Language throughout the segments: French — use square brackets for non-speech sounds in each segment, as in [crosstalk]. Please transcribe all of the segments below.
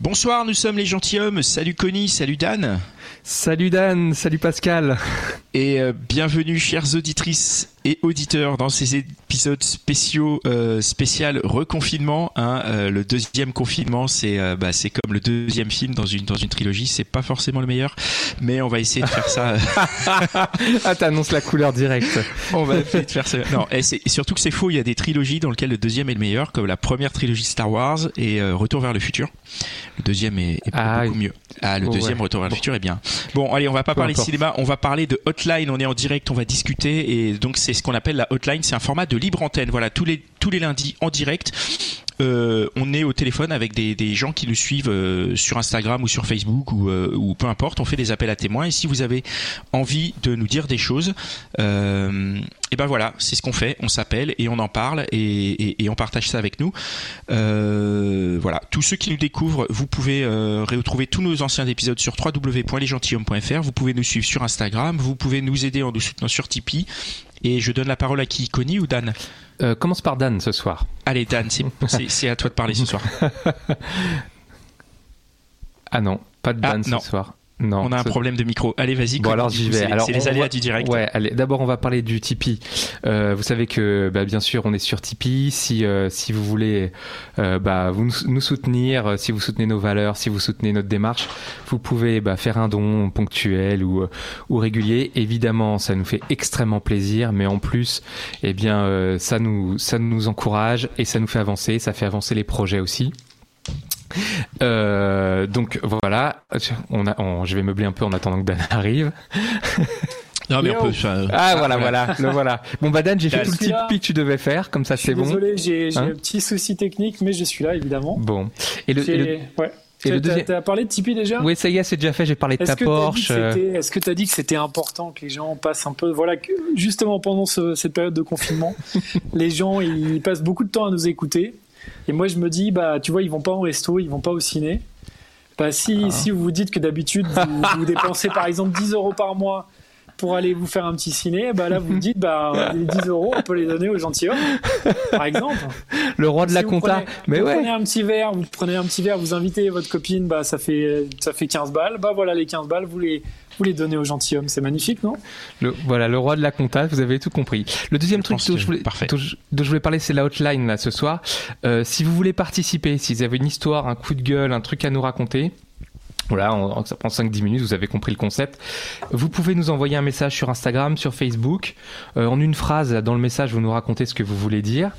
Bonsoir, nous sommes les gentilshommes. Salut Connie, salut Dan. Salut Dan, salut Pascal. Et euh, bienvenue, chères auditrices et auditeurs, dans ces épisodes spéciaux, euh, spécial reconfinement. Hein, euh, le deuxième confinement, c'est euh, bah, c'est comme le deuxième film dans une dans une trilogie. C'est pas forcément le meilleur, mais on va essayer de faire ça. [laughs] ah, t'annonces la couleur directe. on va essayer de faire ça. Non, et, c'est- surtout que c'est faux. Il y a des trilogies dans lesquelles le deuxième est le meilleur, comme la première trilogie Star Wars et Retour vers le futur. Le deuxième est, est Ah, beaucoup mieux. Ah, le Oh, deuxième ouais. Retour vers le Bon. futur est bien. Bon, allez, on va pas Peu parler de importe. cinéma, on va parler de Hotline. On est en direct, on va discuter et donc c'est ce qu'on appelle la Hotline. C'est un format de libre antenne. Voilà, tous les tous les lundis en direct. Euh, on est au téléphone avec des, gens qui nous suivent euh, sur Instagram ou sur Facebook ou, euh, ou peu importe. On fait des appels à témoins et si vous avez envie de nous dire des choses, et ben voilà, c'est ce qu'on fait. On s'appelle et on en parle et, on partage ça avec nous. Voilà, tous ceux qui nous découvrent, vous pouvez retrouver tous nos anciens épisodes sur www.lesgentilhommes.fr. Vous pouvez nous suivre sur Instagram. Vous pouvez nous aider en nous soutenant sur Tipeee. Et je donne la parole à qui Connie ou Dan? Euh, commence par Dan ce soir. Allez Dan, [laughs] c'est- à toi de parler ce soir. Ah non, pas de Ah, Dan ce non. soir. Non. On a un problème de micro. Allez, vas-y. Bon alors j'y vais. c'est- les aléas va- du direct. Ouais, allez. D'abord on va parler du Tipeee. Euh, vous savez que bah, bien sûr on est sur Tipeee. Si euh, si vous voulez euh, bah, vous nous, nous soutenir, euh, si vous soutenez nos valeurs, si vous soutenez notre démarche, vous pouvez bah, faire un don ponctuel ou euh, ou régulier. Évidemment, ça nous fait extrêmement plaisir, mais en plus, eh bien euh, ça nous ça nous encourage et ça nous fait avancer. Ça fait avancer les projets aussi. Euh, donc voilà, on a, on- je vais meubler un peu en attendant que Dan [laughs] arrive. Non, mais on peut. ça- Ah voilà, voilà, le voilà. Bon bah Dan, j'ai fait tout le. Tipeee que tu devais faire, comme ça c'est bon. désolé, j'ai Hein un petit souci technique, mais je suis là évidemment. Bon. Et le, et le- ouais. et le T'as- deuxième- T'as parlé de Tipeee déjà? Oui, ça y est, c'est déjà fait. J'ai parlé de ta t'as Porsche. euh, Est-ce que tu as dit que c'était important que les gens passent un peu, voilà, que justement pendant ce- cette période de confinement, [laughs] les gens ils passent beaucoup de temps à nous écouter. Et moi je me dis, bah tu vois, ils vont pas au resto, ils vont pas au ciné. Bah si, Ah. si vous vous dites que d'habitude vous, vous [laughs] dépensez par exemple 10 euros par mois pour aller vous faire un petit ciné, bah là vous dites, bah les 10 euros on peut les donner aux gentilshommes, par exemple. le roi de Si la compta. prenez- Mais vous ouais. prenez un petit verre, vous prenez un petit verre, vous invitez votre copine, bah ça fait ça fait 15 balles. Bah voilà les 15 balles, vous les vous les donnez aux gentilshommes, c'est magnifique, non? Le, voilà, le roi de la compta, vous avez tout compris. Le deuxième Je truc dont je, voulais, parfait. dont je- dont je voulais parler, c'est la hotline là ce soir. Euh, si vous voulez participer, si vous avez une histoire, un coup de gueule, un truc à nous raconter. Voilà, en- ça prend 5-10 minutes, vous avez compris le concept. Vous pouvez nous envoyer un message sur Instagram, sur Facebook. Euh, en une phrase, dans le message, vous nous racontez ce que vous voulez dire.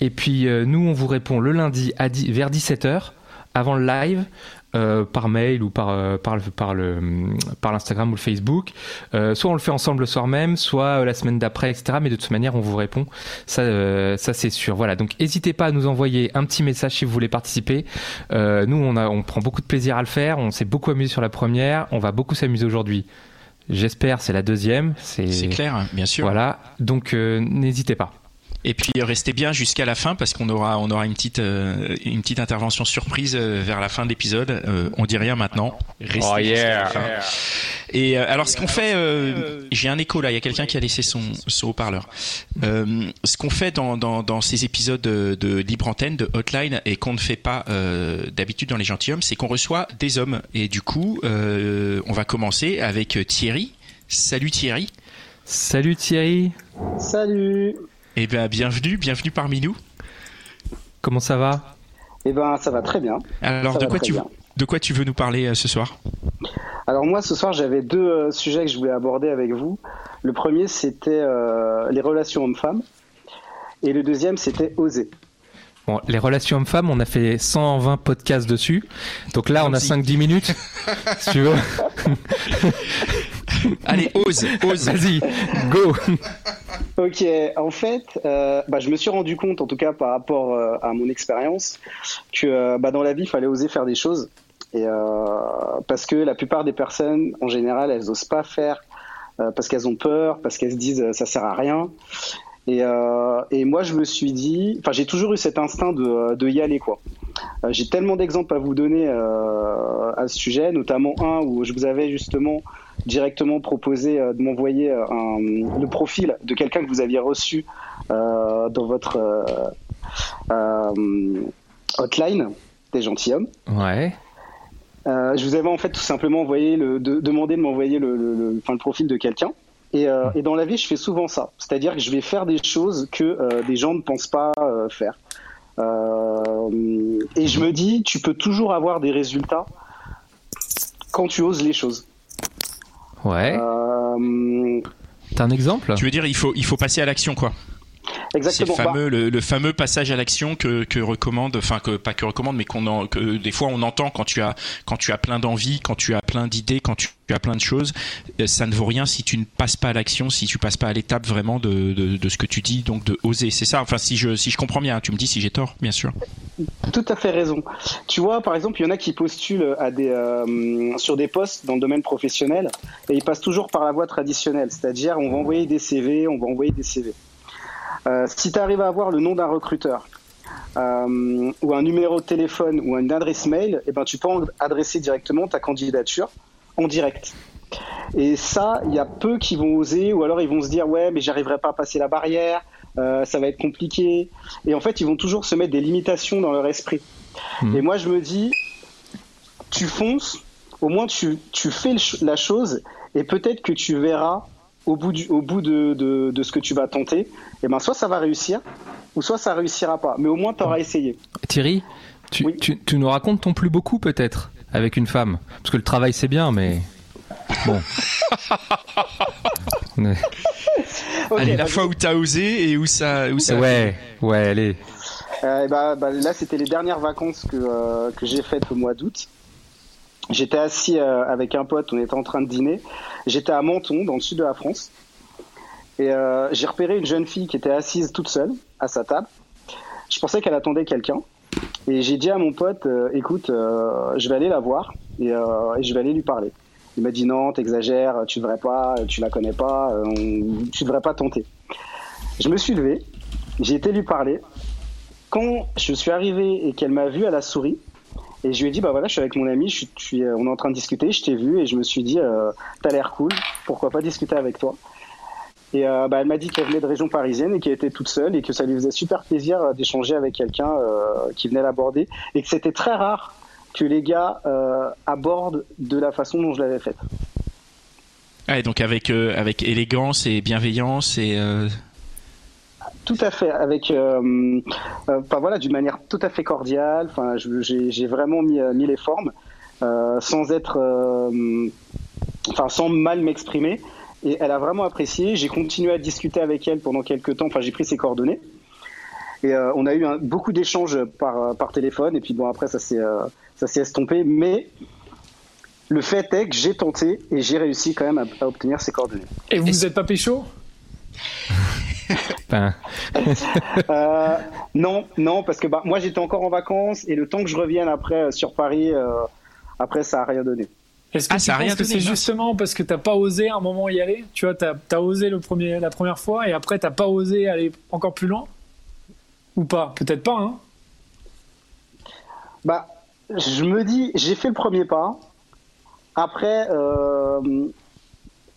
Et puis, euh, nous, on vous répond le lundi à 10 vers 17h, avant le live, euh, par mail ou par, euh, par, le, par, le, par l'Instagram ou le Facebook. Euh, soit on le fait ensemble le soir même, soit euh, la semaine d'après, etc. Mais de toute manière, on vous répond. Ça, euh, ça c'est sûr. Voilà. Donc, n'hésitez pas à nous envoyer un petit message si vous voulez participer. Euh, nous, on, a, on prend beaucoup de plaisir à le faire. On s'est beaucoup amusé sur la première. On va beaucoup s'amuser aujourd'hui. J'espère, c'est la deuxième. C'est, C'est clair, bien sûr. Voilà. Donc, euh, n'hésitez pas. Et puis euh, restez bien jusqu'à la fin parce qu'on aura on aura une petite euh, une petite intervention surprise euh, vers la fin de l'épisode. Euh, on dit rien maintenant. Restez Oh, yeah. la fin. Et euh, alors ce qu'on fait, euh, j'ai un écho là. Il y a quelqu'un qui a laissé son son haut-parleur. Euh, ce qu'on fait dans, dans dans ces épisodes de, de libre antenne de Hotline et qu'on ne fait pas euh, d'habitude dans les gentilshommes, c'est qu'on reçoit des hommes. Et du coup, euh, on va commencer avec Thierry. Salut Thierry. Salut Thierry. Salut. Eh bien, bienvenue, bienvenue parmi nous. Comment ça va? Eh ben, ça va très bien. Alors, Ça de quoi très tu bien. de quoi tu veux nous parler euh, ce soir? Alors moi, ce soir, j'avais deux euh, sujets que je voulais aborder avec vous. Le premier, c'était euh, les relations hommes-femmes. Et le deuxième, c'était oser. Bon, les relations hommes-femmes, on a fait 120 podcasts dessus. Donc là, on a Vas-y. 5-10 minutes. [laughs] si tu veux. Allez, ose, ose. Vas-y, go [laughs] Ok, en fait, euh, bah, je me suis rendu compte, en tout cas par rapport euh, à mon expérience, que euh, bah, dans la vie, il fallait oser faire des choses. Et, parce que la plupart des personnes, en général, elles n'osent pas faire parce qu'elles ont peur, parce qu'elles se disent ça sert à rien. Et, et, moi, je me suis dit, enfin, j'ai toujours eu cet instinct de, de y aller, quoi. j'ai tellement d'exemples à vous donner à ce sujet, notamment un où je vous avais justement directement proposé euh, de m'envoyer euh, le profil de quelqu'un que vous aviez reçu euh, dans votre hotline des gentilshommes. Ouais. je vous avais en fait tout simplement envoyé le, demandé de m'envoyer le, le, le, profil de quelqu'un. Et, et, dans la vie, je fais souvent ça. C'est-à-dire que je vais faire des choses que des gens ne pensent pas faire. et je me dis, tu peux toujours avoir des résultats quand tu oses les choses. Ouais. Euh... T'as un exemple? Tu veux dire il faut il faut passer à l'action quoi. Exactement. C'est fameux, le, fameux passage à l'action que, que recommande, enfin que pas que recommande, mais qu'on que des fois on entend quand tu as quand tu as plein d'envie, quand tu as plein d'idées, quand tu as plein de choses, euh, ça ne vaut rien si tu ne passes pas à l'action, si tu passes pas à l'étape vraiment de, de, de, ce que tu dis, donc de oser. C'est ça. Enfin, si je si je comprends bien, tu me dis si j'ai tort, bien sûr. Tout à fait raison. Tu vois, par exemple, il y en a qui postulent à des euh, sur des postes dans le domaine professionnel et ils passent toujours par la voie traditionnelle, c'est-à-dire on va envoyer des CV, on va envoyer des CV. Euh, si tu arrives à avoir le nom d'un recruteur, euh, ou un numéro de téléphone ou une adresse mail, eh ben, tu peux adresser directement ta candidature en direct. Et ça, il y a peu qui vont oser, ou alors ils vont se dire ouais, mais j'arriverai pas à passer la barrière, euh, ça va être compliqué. Et en fait, ils vont toujours se mettre des limitations dans leur esprit. Mmh. Et moi, je me dis, tu fonces, au moins tu, tu fais la chose, et peut-être que tu verras au bout, du, au bout de, de, de, ce que tu vas tenter, et eh ben soit ça va réussir, ou soit ça réussira pas. Mais au moins, tu auras essayé. Thierry, tu, tu, tu, nous racontes ton plus beau coup peut-être avec une femme Parce que le travail c'est bien, mais bon. [laughs] allez, la fois où tu as osé et où ça. Où ça ouais, ouais, allez. Euh, bah, bah, là, c'était les dernières vacances que, euh, que j'ai faites au mois d'août. J'étais assis euh, avec un pote, on était en train de dîner. J'étais à Menton, dans le sud de la France. Et euh, j'ai repéré une jeune fille qui était assise toute seule à sa table. Je pensais qu'elle attendait quelqu'un. Et j'ai dit à mon pote, euh, écoute, je vais aller la voir et, je vais aller lui parler. Il m'a dit non, t'exagères, tu devrais pas, tu la connais pas, tu devrais pas tenter. Je me suis levé, j'ai été lui parler. Quand je suis arrivé et qu'elle m'a vu, à la souris. Et je lui ai dit, bah voilà, je suis avec mon ami, suis, on est en train de discuter, je t'ai vu et je me suis dit, euh, t'as l'air cool, pourquoi pas discuter avec toi? Et euh, bah, elle m'a dit qu'elle venait de région parisienne et qu'elle était toute seule et que ça lui faisait super plaisir euh, d'échanger avec quelqu'un euh, qui venait l'aborder et que c'était très rare que les gars euh, abordent de la façon dont je l'avais faite. Ah, donc avec, avec élégance et bienveillance et tout à fait, avec, euh, euh, voilà, d'une manière tout à fait cordiale. Enfin, j'ai vraiment mis, euh, mis les formes euh, sans être, euh, enfin sans mal m'exprimer. Et elle a vraiment apprécié. J'ai continué à discuter avec elle pendant quelques temps. Enfin, j'ai pris ses coordonnées. Et on a eu un, beaucoup d'échanges par, par téléphone. Et puis bon, après, ça s'est ça s'est estompé. Mais le fait est que j'ai tenté et j'ai réussi quand même à, à obtenir ses coordonnées. Et vous n'êtes pas pécho? [laughs] euh, non, non, parce que bah, moi j'étais encore en vacances et le temps que je revienne après euh, sur Paris, euh, après ça a rien donné. Est-ce que ah, ça rien que c'est justement parce que t'as pas osé à un moment y aller? Tu vois, t'as as osé le premier, la première fois et après t'as pas osé aller encore plus loin? Ou pas? Peut-être pas, hein. Bah, je me dis, j'ai fait le premier pas. Après,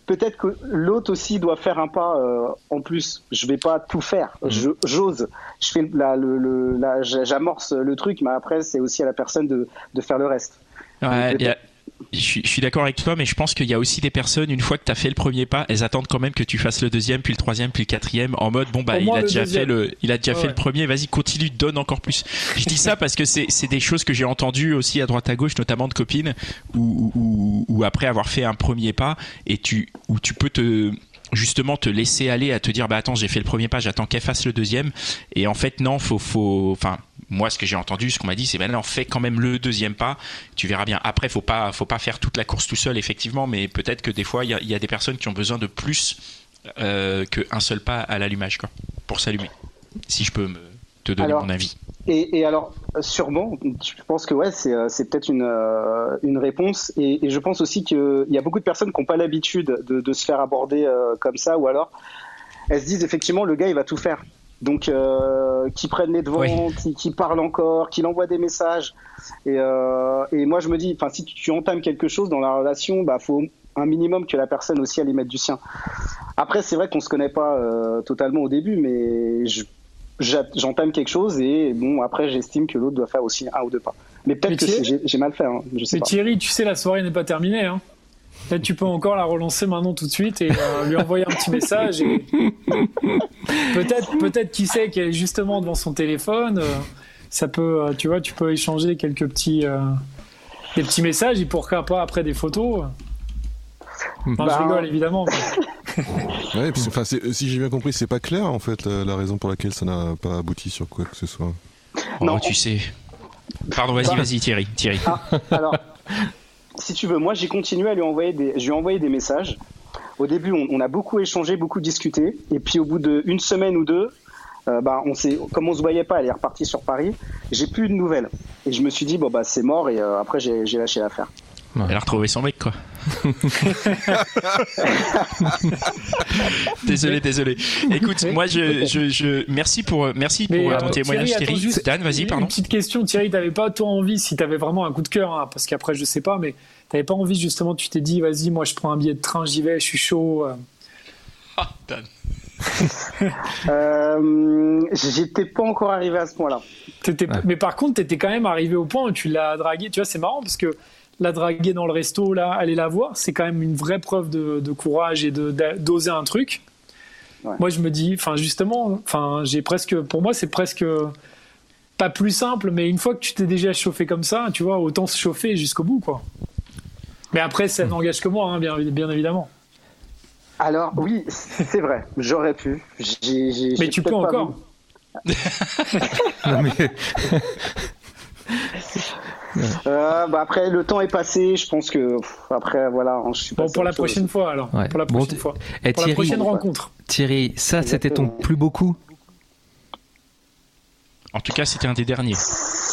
peut-être que l'autre aussi doit faire un pas euh, en plus. Je vais pas tout faire. Mhm. J'ose. Je fais la, le, le, j'amorce le truc, mais après c'est aussi à la personne de, de faire le reste. Ouais, je je suis d'accord avec toi, mais je pense qu'il y a aussi des personnes, une fois que tu as fait le premier pas, elles attendent quand même que tu fasses le deuxième, puis le troisième, puis le quatrième, en mode bon bah il a, déjà fait le, il a déjà fait le premier, vas-y continue, donne encore plus. Je dis ça parce que c'est des choses que j'ai entendues aussi à droite à gauche, notamment de copines, où, où, où après avoir fait un premier pas, et tu, où tu peux te justement te laisser aller à te dire bah attends j'ai fait le premier pas j'attends qu'elle fasse le deuxième. Et en fait non faut faut enfin moi, ce que j'ai entendu, ce qu'on m'a dit, c'est maintenant fais quand même le deuxième pas. Tu verras bien. Après, faut pas, faut pas faire toute la course tout seul, effectivement, mais peut-être que des fois, il y a, y a, des personnes qui ont besoin de plus euh, qu'un seul pas à l'allumage, quoi, pour s'allumer. Si je peux me, te donner Alors, mon avis. Et, et alors, sûrement, je pense que ouais, c'est euh, c'est peut-être une, euh, une réponse. Et, et je pense aussi qu'il y a beaucoup de personnes qui n'ont pas l'habitude de, de se faire aborder euh, comme ça, ou alors elles se disent effectivement, le gars, il va tout faire. Donc, euh, qui prennent les devants, Oui. qui, qui parle encore, qui envoie des messages. Et, euh, et moi, je me dis, enfin, si tu, tu entames quelque chose dans la relation, bah, faut un minimum que la personne aussi elle y mette du sien. Après, c'est vrai qu'on se connaît pas euh, totalement au début, mais je- j'entame quelque chose et bon, après, j'estime que l'autre doit faire aussi un ou deux pas. Mais peut-être que j'ai j'ai mal fait, hein, je sais Mais pas. Thierry, tu sais, la soirée n'est pas terminée. Hein. Là, tu peux encore la relancer maintenant tout de suite et euh, lui envoyer un petit message. Et... Peut-être, peut-être, qui sait qu'elle est justement devant son téléphone. euh, ça peut, euh, tu vois, tu peux échanger quelques petits, euh, des petits messages et pourquoi pas après des photos. Non, je Bah, rigole évidemment. mais- [laughs] Ouais, et puis, enfin, c'est- si j'ai bien compris, c'est pas clair en fait la, la raison pour laquelle ça n'a pas abouti sur quoi que ce soit. Non. Oh, tu sais. Pardon, vas-y, Bah. vas-y, Thierry. Thierry. Ah, alors, si tu veux, moi j'ai continué à lui envoyer des, je des messages. Au début, on, a beaucoup échangé, beaucoup discuté, et puis au bout d'une semaine ou deux, euh, bah, on s'est, comme on se voyait pas, elle est repartie sur Paris. J'ai plus de nouvelles, et je me suis dit bon bah c'est mort, et euh, après j'ai lâché l'affaire. Elle a retrouvé son mec, quoi. [laughs] désolé, désolé. Écoute, moi, je, je, je, merci pour, merci pour Mais, euh, euh, ton témoignage, Thierry, Dan, vas-y, Une pardon. petite question, Thierry, t'avais pas toi envie, si t'avais vraiment un coup de cœur, hein, parce qu'après je sais pas, mais t'avais pas envie justement, tu t'es dit, vas-y, moi je prends un billet de train, j'y vais, je suis chaud. euh. Ah, Dan. [laughs] Euh, J'étais pas encore arrivé à ce point-là. Ouais. Mais par contre, t'étais quand même arrivé au point où tu l'as dragué. Tu vois, c'est marrant parce que la draguer dans le resto, là, aller la voir, c'est quand même une vraie preuve de, de courage et d'oser un truc. Ouais. Moi, je me dis, enfin, justement, enfin, j'ai presque, pour moi, c'est presque pas plus simple, mais une fois que tu t'es déjà chauffé comme ça, tu vois, autant se chauffer jusqu'au bout, quoi. Mais après, ça n'engage que moi, hein, bien, bien évidemment. Alors oui, c'est vrai, j'aurais pu. Mais tu peux encore. voulu. [laughs] Non, mais- [laughs] Euh, bah après, le temps est passé. Je pense que pff, après, voilà, hein, je suis Bon, pour la chose. prochaine fois, alors. Ouais. Pour la prochaine fois. Eh, Pour la Thierry, prochaine rencontre. Thierry, ça c'était ton plus beau coup? En tout cas, c'était un des derniers.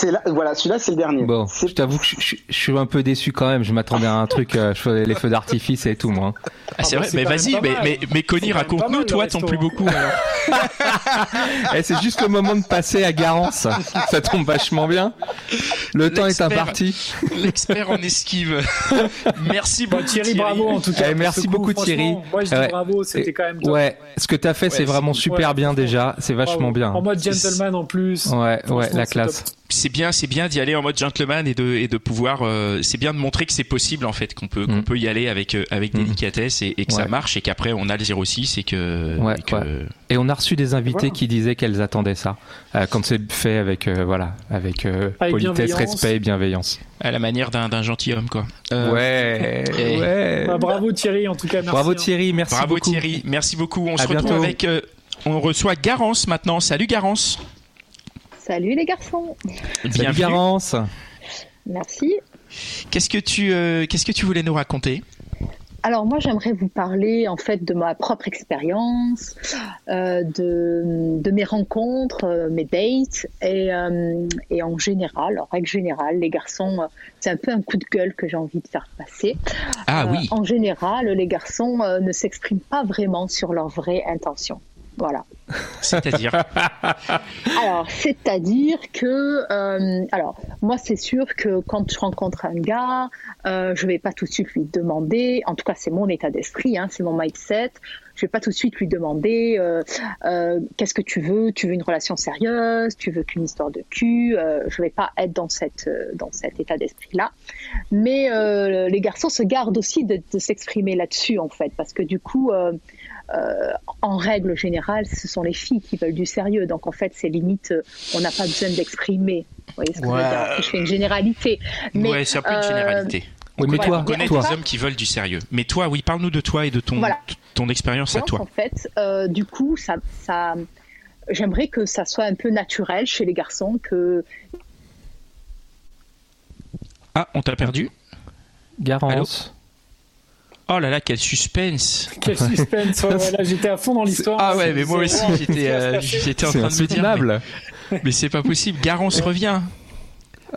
C'est là, voilà, celui-là, c'est le dernier. Bon, C'est- je t'avoue que je, je- je suis un peu déçu quand même. Je m'attendais à un truc, euh, je faisais les feux d'artifice et tout, moi. Ah, c'est bah, vrai, c'est mais quand même vas-y, mais, mais, mais pas raconte-nous, toi, ton plus beau coup, alors. [laughs] Eh, c'est juste le moment de passer à Garance. Ça tombe vachement bien. Le temps est imparti. L'expert en esquive. [laughs] Merci Bon, beaucoup. Thierry, bravo en tout cas. Eh, merci coup, beaucoup, Thierry. Moi je dis Ouais. bravo, c'était quand même top. Ouais, ce que t'as fait, c'est vraiment super bien déjà. C'est vachement bien. En mode gentleman en plus. Ouais, ouais, la classe. C'est bien, c'est bien d'y aller en mode gentleman et de et de pouvoir. euh, c'est bien de montrer que c'est possible en fait, qu'on peut qu'on Mm. peut y aller avec euh, avec Mm. délicatesse et, et que ça marche et qu'après on a le 06 et que. Ouais, et que- ouais. Et on a reçu des invités Voilà. qui disaient qu'elles attendaient ça. Euh, quand c'est fait avec, euh, voilà, avec, euh, Avec politesse, respect et bienveillance. à la manière d'un d'un gentilhomme quoi. Euh, ouais, et- ouais. Bah, bravo Thierry, en tout cas, merci. Bravo hein. Thierry, merci Bravo beaucoup. Thierry, merci beaucoup. On À se retrouve avec. euh, on reçoit Garance maintenant. Salut Garance. Salut les garçons. Salut Bienvenue. Garance. Merci. Qu'est-ce que tu euh, qu'est-ce que tu voulais nous raconter? Alors moi j'aimerais vous parler en fait de ma propre expérience, euh, de, de mes rencontres, euh, mes dates et, euh, et en général, en règle générale, les garçons, c'est un peu un coup de gueule que j'ai envie de faire passer. Ah Euh, oui. En général, les garçons euh, ne s'expriment pas vraiment sur leurs vraies intentions. Voilà. C'est-à-dire. [laughs] Alors, c'est-à-dire que, euh, alors, moi, c'est sûr que quand je rencontre un gars, euh, je vais pas tout de suite lui demander, en tout cas, c'est mon état d'esprit, hein, c'est mon mindset, je vais pas tout de suite lui demander euh, euh, qu'est-ce que tu veux, tu veux une relation sérieuse, tu veux qu'une histoire de cul, euh, je vais pas être dans cette euh, dans cet état d'esprit-là. Mais euh, les garçons se gardent aussi de, de s'exprimer là-dessus, en fait, parce que du coup. Euh, euh, en règle générale, ce sont les filles qui veulent du sérieux. Donc en fait, c'est limite, euh, on n'a pas besoin d'exprimer. Vous voyez ce que je veux dire Je fais une généralité. Mais, ouais, c'est un peu une euh, généralité. Oui, mais Ouais, toi, On connaît toi, des hommes qui veulent du sérieux. Mais toi, oui, parle-nous de toi et de ton Voilà. ton expérience à toi. En fait, euh, du coup, ça, ça, j'aimerais que ça soit un peu naturel chez les garçons, que Ah, on t'a perdu? Garance. Oh là là, quel suspense Quel suspense ouais, ouais, là, J'étais à fond dans l'histoire. Ah ouais, mais moi aussi, j'étais euh, [laughs] j'étais en train de me dire. Mais, mais c'est pas possible. Garance revient.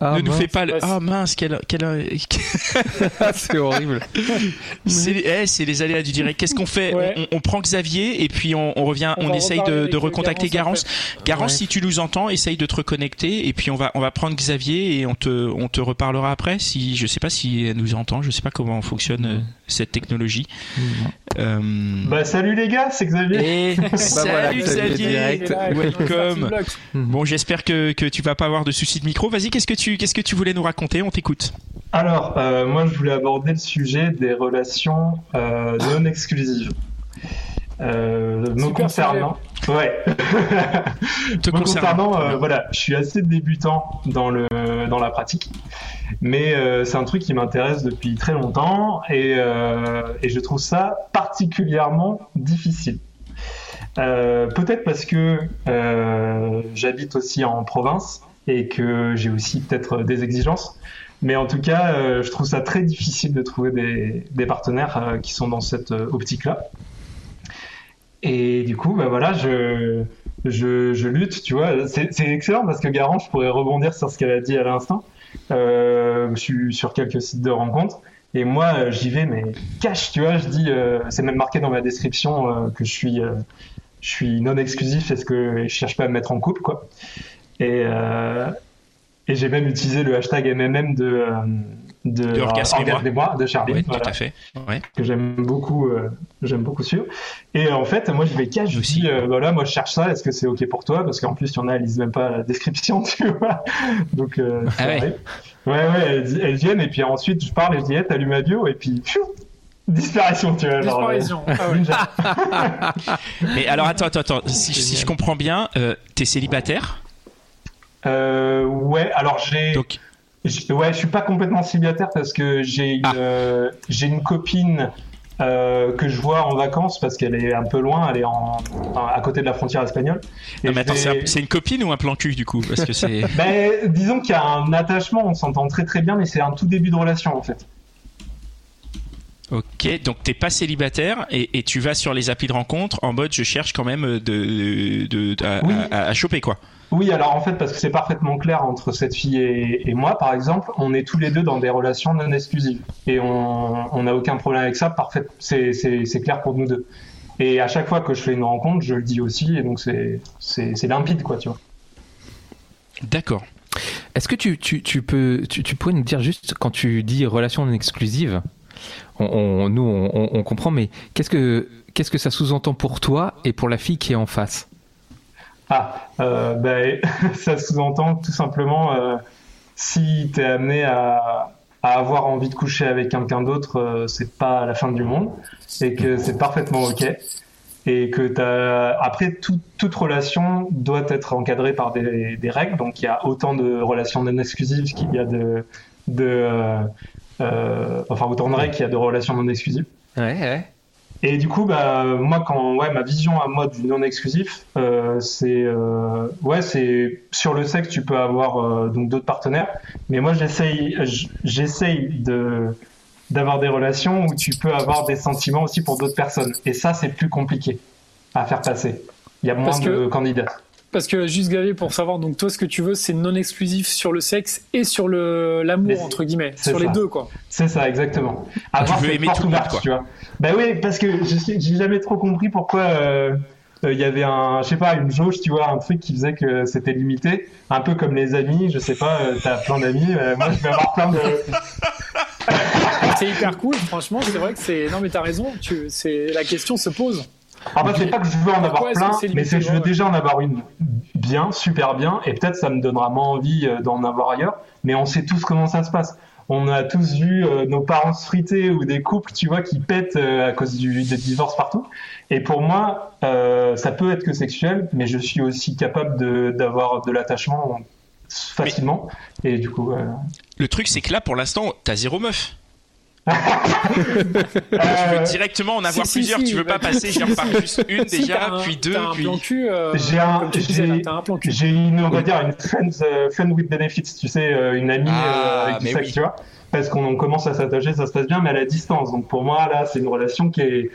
Ah, ne nous mince. fais pas le. Ah mince, quel. quel... [laughs] c'est horrible. [laughs] c'est eh, c'est les aléas du direct. Qu'est-ce qu'on fait? Ouais. on, on prend Xavier et puis on, on revient, On essaye de, recontacter Garance, Garance. Garance, Ouais. si tu nous entends, essaye de te reconnecter et puis on va, on va prendre Xavier et on te, on te reparlera après. Si je sais pas si elle nous entend, je sais pas comment fonctionne euh, cette technologie. Euh, Bah salut les gars, c'est Xavier. [laughs] et voilà, salut Xavier Xavier. direct. Welcome. block. Bon, j'espère que, que tu vas pas avoir de soucis de micro. Vas-y, qu'est-ce que tu qu'est-ce que tu voulais nous raconter? On t'écoute. Alors, euh, moi je voulais aborder le sujet des relations euh, non exclusives. Euh, me concernant, ouais. [laughs] Te Me concernant. concernant, euh, voilà, je suis assez débutant dans le dans la pratique, mais euh, c'est un truc qui m'intéresse depuis très longtemps et euh, et je trouve ça particulièrement difficile. Euh, Peut-être parce que euh, j'habite aussi en province et que j'ai aussi peut-être des exigences. Mais en tout cas, euh, je trouve ça très difficile de trouver des, partenaires euh, qui sont dans cette euh, optique-là. Et du coup, bah voilà, je, je, lutte, tu vois. C'est excellent parce que Garant, je pourrais rebondir sur ce qu'elle a dit à l'instant. Euh, je suis sur quelques sites de rencontres. Et moi, euh, j'y vais, mais cash, tu vois. Je dis, euh, c'est même marqué dans ma description euh, que je suis, euh, je suis non exclusif parce que je cherche pas à me mettre en couple, quoi. Et, euh, et j'ai même utilisé le hashtag MMM de, euh, de, De et moi. De Charlie, Oui, voilà, tout à fait. Ouais. que j'aime beaucoup, euh, j'aime beaucoup suivre. Et en fait, moi, je vais cash, je Aussi. dis, euh, voilà, moi, je cherche ça, est-ce que c'est ok pour toi? Parce qu'en plus, il y en a, elles lisent même pas la description, [laughs] tu vois. Donc, euh, Ah ouais. Ouais, ouais, elles, viennent, et puis ensuite, je parle et je dis, hey, t'as lu ma bio, et puis, pfiou, disparition, tu vois. genre, Disparition. euh, Ah ouais. ninja. [laughs] Mais alors attends, attends, attends. Si, si je comprends bien, euh, t'es célibataire? Euh, ouais, alors j'ai. Donc Ouais, je suis pas complètement célibataire parce que j'ai une, Ah. euh, j'ai une copine euh, que je vois en vacances parce qu'elle est un peu loin, elle est en, à côté de la frontière espagnole. Et non, mais attends, c'est vais- un- c'est une copine ou un plan cul du coup? Parce que c'est. [laughs] Ben, disons qu'il y a un attachement, on s'entend très très bien, mais c'est un tout début de relation en fait. Ok, donc t'es pas célibataire et, et tu vas sur les applis de rencontre en mode je cherche quand même de, de, de- à, Oui. à- à choper quoi. Oui, alors en fait, parce que c'est parfaitement clair entre cette fille et, moi, par exemple, on est tous les deux dans des relations non exclusives. Et on n'a aucun problème avec ça, parfait, c'est clair pour nous deux. Et à chaque fois que je fais une rencontre, je le dis aussi, et donc c'est limpide, quoi, tu vois. D'accord. Est-ce que tu, tu, tu peux, tu, tu pourrais nous dire juste, quand tu dis relation non exclusive, on, nous on- on comprend, mais qu'est-ce que, qu'est-ce que ça sous-entend pour toi et pour la fille qui est en face? Ah, euh, ben, [laughs] ça sous-entend tout simplement, euh, si tu es amené à, à avoir envie de coucher avec quelqu'un d'autre, euh, c'est pas la fin du monde et que c'est parfaitement ok. Et que t'as... après, tout- toute relation doit être encadrée par des, des règles. Donc, il y a autant de relations non exclusives qu'il y a de, de euh, euh, enfin autant de règles qu'il y a de relations non exclusives. Ouais, ouais. Et du coup, bah, moi, quand, ouais, ma vision à moi du non exclusif, euh, c'est, euh, ouais, c'est sur le sexe, tu peux avoir euh, donc d'autres partenaires, mais moi, j'essaye, j'essaye de d'avoir des relations où tu peux avoir des sentiments aussi pour d'autres personnes. Et ça, c'est plus compliqué à faire passer. Il y a moins Parce que- de candidats. Parce que juste Gavier, pour savoir, donc toi, ce que tu veux, c'est non exclusif sur le sexe et sur le l'amour entre guillemets, sur les deux quoi. C'est ça, exactement. Avoir veux cette aimer tout le quoi. tu vois. Bah oui, parce que j'ai jamais trop compris pourquoi euh, euh, il y avait un, je sais pas, une jauge, tu vois, un truc qui faisait que c'était limité, un peu comme les amis. Je sais pas, euh, t'as plein d'amis, euh, moi je vais avoir plein de. [laughs] C'est hyper cool, franchement, c'est vrai que c'est. Non mais t'as raison, tu... c'est la question se pose. En fait, c'est pas que je veux en avoir plein, mais c'est que je veux ouais. déjà en avoir une bien, super bien, et peut-être ça me donnera moins envie euh, d'en avoir ailleurs. Mais on sait tous comment ça se passe. On a tous vu euh, nos parents se friter ou des couples, tu vois, qui pètent euh, à cause du, des divorces partout. Et pour moi, euh, ça peut être que sexuel, mais je suis aussi capable d'avoir de, l'attachement facilement. Et du coup, euh, Le truc c'est que là pour l'instant t'as zéro meuf. Tu veux directement en avoir si, si, plusieurs, si, tu veux bah, pas [laughs] passer, j'en repars juste une Si, déjà, un- puis deux, t'as un puis. plan cul, euh, J'ai un, j'ai, une, on va dire, une friends, euh, friend with benefits, tu sais, euh, une amie Ah, euh, avec du sexe, oui. tu vois. Parce qu'on on commence à s'attacher, ça se passe bien, mais à la distance. Donc pour moi, là, c'est une relation qui est,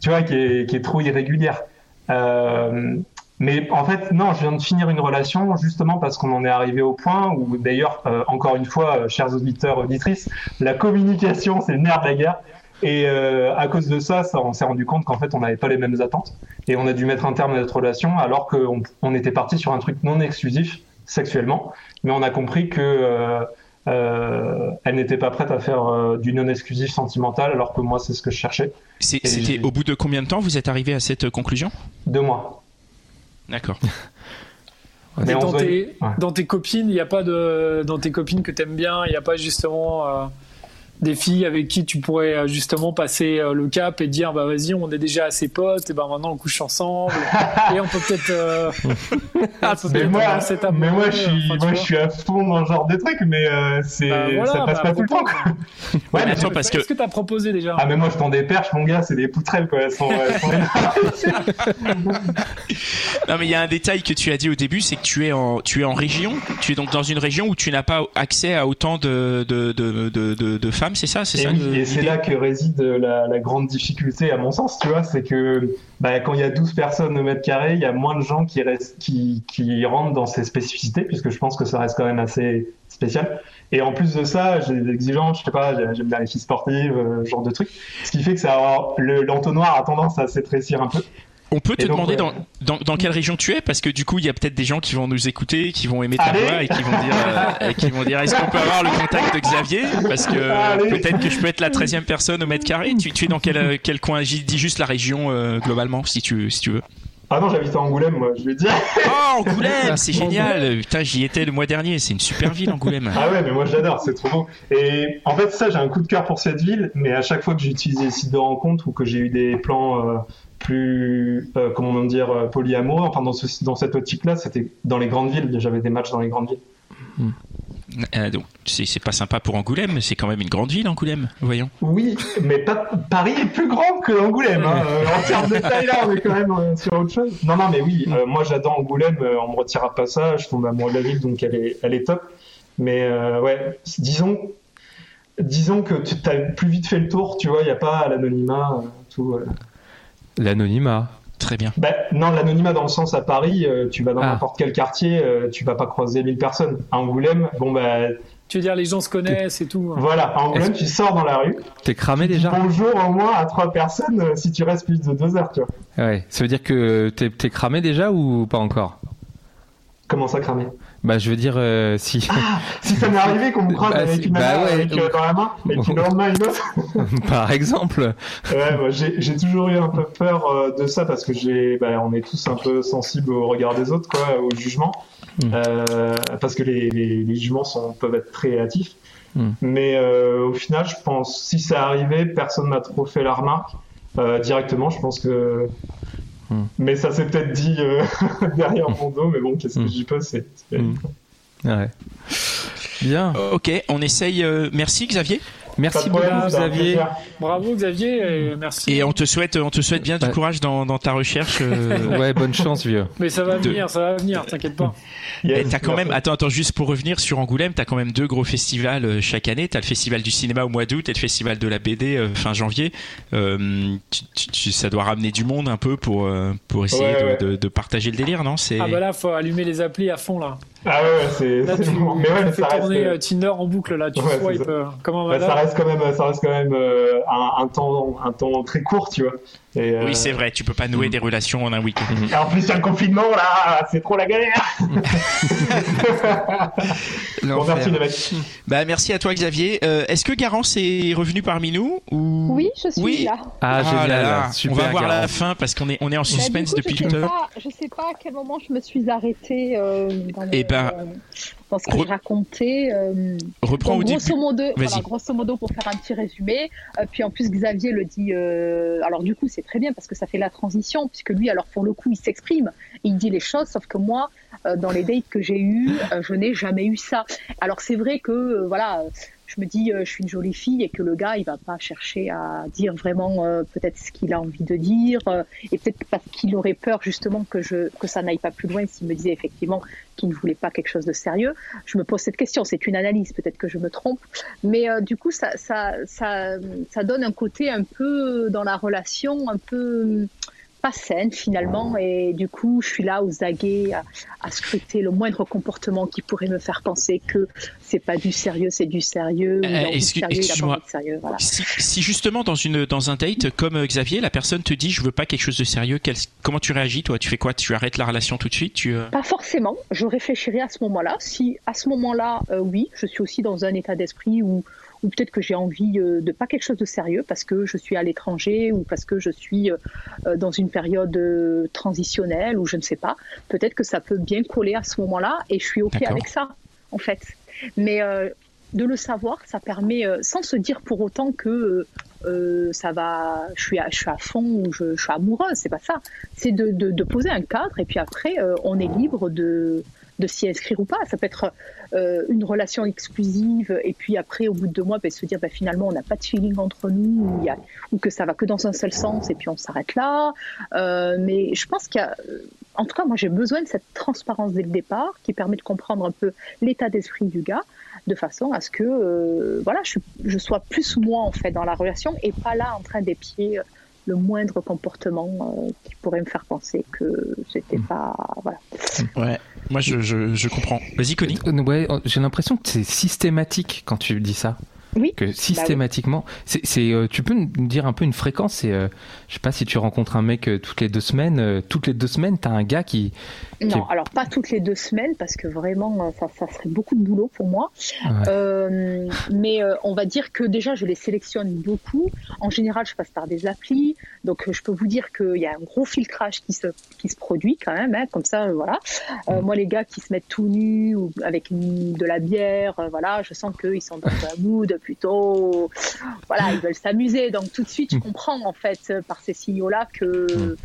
tu vois, qui est, qui est trop irrégulière. Euh, mais en fait, non, je viens de finir une relation justement parce qu'on en est arrivé au point où, d'ailleurs, euh, encore une fois, euh, chers auditeurs, auditrices, la communication, c'est le nerf de la guerre. Et euh, à cause de ça, ça on s'est rendu compte qu'en fait, on n'avait pas les mêmes attentes. Et on a dû mettre un terme à notre relation alors qu'on on était parti sur un truc non exclusif sexuellement. Mais on a compris que euh, elle n'était pas prête à faire euh, du non exclusif sentimental alors que moi, c'est ce que je cherchais. C'était au bout de combien de temps vous êtes arrivé à cette conclusion? Deux mois. D'accord. [laughs] Mais dans, tes, ouais. dans tes copines, il n'y a pas de dans tes copines que t'aimes bien, il n'y a pas justement euh, des filles avec qui tu pourrais euh, justement passer euh, le cap et dire bah vas-y on est déjà assez potes et ben maintenant on couche ensemble et on peut peut-être euh, [laughs] peut Mais moi, mais moi, main, je suis, enfin, moi, je suis à fond dans ce genre de trucs, mais euh, c'est, Bah, voilà, ça passe bah, pas tout le temps. Quoi. [laughs] Ouais, mais mais attends, parce que Est-ce que t'as proposé déjà Ah mais moi je tends des perches mon gars c'est des poutrelles quoi elles sont, elles sont [laughs] énormes. non mais il y a un détail que tu as dit au début, c'est que tu es en tu es en région, tu es donc dans une région où tu n'as pas accès à autant de de de de, de- de femmes, c'est ça, c'est et, ça oui, le- et c'est là que réside la, la grande difficulté à mon sens tu vois c'est que bah, quand il y a 12 personnes au mètre carré il y a moins de gens qui restent qui, qui rentrent dans ces spécificités puisque je pense que ça reste quand même assez spécial. Et en plus de ça j'ai des exigences je sais pas j'ai- j'aime bien les filles sportives euh, ce genre de trucs. Ce qui fait que ça le- l'entonnoir a tendance à s'étrécir un peu On peut te donc, demander dans, dans dans quelle région tu es parce que du coup il y a peut-être des gens qui vont nous écouter, qui vont aimer ta Allez voix et qui vont dire euh, et qui vont dire est-ce qu'on peut avoir le contact de Xavier? Parce que peut-être que je peux être la 13e personne au mètre carré. Tu, tu es dans quel euh, quel coin? J'y dis juste la région euh, globalement si tu si tu veux. ah non j'habite à Angoulême moi je vais dire Oh Angoulême, [laughs] c'est génial. Putain, j'y étais le mois dernier, c'est une super ville Angoulême. Ah ouais, mais moi j'adore, c'est trop beau. Et en fait, ça, j'ai un coup de cœur pour cette ville, mais à chaque fois que j'ai utilisé les sites de rencontres ou que j'ai eu des plans plus, euh, comment dire, euh, polyamoureux, enfin dans, ce, dans cette optique-là, c'était dans les grandes villes. J'avais des matchs dans les grandes villes. Euh, donc c'est c'est pas sympa pour Angoulême, mais c'est quand même une grande ville Angoulême, voyons. Oui, mais pas, Paris est plus grand que Angoulême. Hein. Euh, en termes de taille, là, on est quand même euh, sur autre chose. Non, non, mais oui, euh, moi j'adore Angoulême, on me retirera pas ça, je tombe amoureux de la ville, donc elle est, elle est top. Mais ouais, disons, disons que tu as plus vite fait le tour, tu vois, il n'y a pas l'anonymat, tout. L'anonymat. Très bien. Bah, non, l'anonymat dans le sens à Paris, euh, tu vas dans Ah. n'importe quel quartier, euh, tu vas pas croiser 1000 personnes. À Angoulême, bon bah Tu veux dire les gens se connaissent et tout. hein. voilà, à Angoulême, tu sors dans la rue, T'es cramé déjà? bonjour au moins à trois personnes euh, si tu restes plus de deux heures, tu vois. Ouais. Ça veut dire que t'es t'es cramé déjà ou pas encore? Comment ça cramer Bah, je veux dire, euh, si. Si ça m'est arrivé qu'on me croise Bah, avec c'est- une bah ouais, avec, euh, dans la main, et puis le lendemain une autre. [laughs] Par exemple. Ouais, moi, j'ai toujours eu un peu peur euh, de ça parce que j'ai, bah, on est tous un peu sensibles au regard des autres, quoi, au jugement, Mm. Euh, parce que les, les, les jugements sont, peuvent être très hâtifs. Mm. Mais au final, je pense, si ça arrivait, personne m'a trop fait la remarque directement. Je pense que, Mm. mais ça s'est peut-être dit euh, [laughs] derrière mon dos. Mais bon, qu'est-ce que Mm. j'y peux, c'est. Ouais. Bien. Ok, on essaye. euh, merci Xavier. Merci beaucoup, Xavier. Bravo Xavier et merci. Et on te souhaite, on te souhaite bien du courage dans, dans ta recherche. euh, [laughs] Ouais, bonne chance, vieux. Mais ça va De- venir, ça va venir, t'inquiète pas. [laughs] Yes, t'as quand merci. même, attends, attends, juste pour revenir sur Angoulême, t'as quand même deux gros festivals euh, chaque année. T'as le festival du cinéma au mois d'août et le festival de la BD euh, fin janvier. Euh, tu- tu- tu- ça doit ramener du monde un peu pour pour essayer Ouais, de, ouais. de- de partager le délire, non? C'est Ah bah là, faut allumer les applis à fond là. Ah ouais, [laughs] c'est. Tu, bon. Mais ouais, mais fais ça reste. tourner euh, euh, Tinder en boucle là, tu Ouais, swipes ça. euh, comme un Bah, ça reste quand même, ça reste quand même euh, un, un temps, un temps très court, tu vois. Et, euh, Oui, c'est vrai. Tu peux pas nouer des relations en un week-end. et en plus, il y a le confinement là, c'est trop la galère. [laughs] bon, merci les mecs. Bah merci à toi Xavier. Euh, Est-ce que Garance est revenu parmi nous ou? Oui, je suis Oui. là. Ah, génial. là là, Super. on va voir la fin parce qu'on est on est en Bah, suspense coup, depuis je tout sais à l'heure. pas, je sais pas à quel moment je me suis arrêtée euh, dans, le- Eh ben, dans ce que re- je racontais. euh, Reprends donc, grosso modo, voilà, grosso modo, pour faire un petit résumé, euh, puis en plus Xavier le dit. euh, alors du coup, c'est très bien parce que ça fait la transition, puisque lui, alors pour le coup, il s'exprime, il dit les choses, sauf que moi, euh, dans les dates que j'ai eues, euh, je n'ai jamais eu ça. Alors c'est vrai que euh, voilà, je me dis, euh, je suis une jolie fille et que le gars, il va pas chercher à dire vraiment euh, peut-être ce qu'il a envie de dire euh, et peut-être parce qu'il aurait peur justement que je que ça n'aille pas plus loin s'il me disait effectivement qu'il ne voulait pas quelque chose de sérieux. Je me pose cette question, c'est une analyse, peut-être que je me trompe, mais du coup, ça, ça, ça, ça donne un côté un peu dans la relation, un peu pas saine finalement et du coup je suis là aux aguets à, scruter le moindre comportement qui pourrait me faire penser que c'est pas du sérieux c'est du sérieux, excuse-moi. si, justement dans une dans un date comme euh, Xavier la personne te dit je veux pas quelque chose de sérieux comment tu réagis toi? Tu fais quoi? Tu arrêtes la relation tout de suite? Tu euh pas forcément. Je réfléchirai à ce moment-là. Si à ce moment-là euh, oui je suis aussi dans un état d'esprit où ou peut-être que j'ai envie euh, de pas quelque chose de sérieux parce que je suis à l'étranger ou parce que je suis euh, euh, dans une période transitionnelle ou je ne sais pas. Peut-être que ça peut bien coller à ce moment-là et je suis OK avec ça, en fait. Mais de le savoir, ça permet, sans se dire pour autant que ça va, je suis à, je suis à fond ou je, suis amoureuse, c'est pas ça. C'est de, de, poser un cadre et puis après, on est libre de, de s'y inscrire ou pas. Ça peut être une relation exclusive et puis après, au bout de deux mois, ben, se dire ben, finalement, on n'a pas de feeling entre nous ou, y a, ou, que ça va que dans un seul sens et puis on s'arrête là. Euh, mais je pense qu'il y a, en tout cas, moi j'ai besoin de cette transparence dès le départ qui permet de comprendre un peu l'état d'esprit du gars de façon à ce que euh, voilà, je, je, sois plus moi en fait dans la relation et pas là en train d'épier le moindre comportement euh, qui pourrait me faire penser que c'était hmm. pas voilà. Ouais, moi je, je, je comprends. Vas-y Connie. Euh, ouais, j'ai l'impression que c'est systématique quand tu dis ça. Oui. Que bah systématiquement, c'est, euh, tu peux nous dire un peu une fréquence. C'est, euh, je sais pas si tu rencontres un mec euh, toutes les deux semaines. toutes les deux semaines, t'as un gars qui. Non, alors pas toutes les deux semaines parce que vraiment, ça, ça serait beaucoup de boulot pour moi. mais on va dire que déjà, je les sélectionne beaucoup. En général, je passe par des applis, donc je peux vous dire qu'il y a un gros filtrage qui se qui se produit quand même. Hein, comme ça, voilà. Mm. Moi, les gars qui se mettent tout nus ou avec de la bière, voilà, je sens qu'ils sont dans un [laughs] mood plutôt, voilà, ils veulent s'amuser. Donc tout de suite, je comprends en fait par ces signaux-là que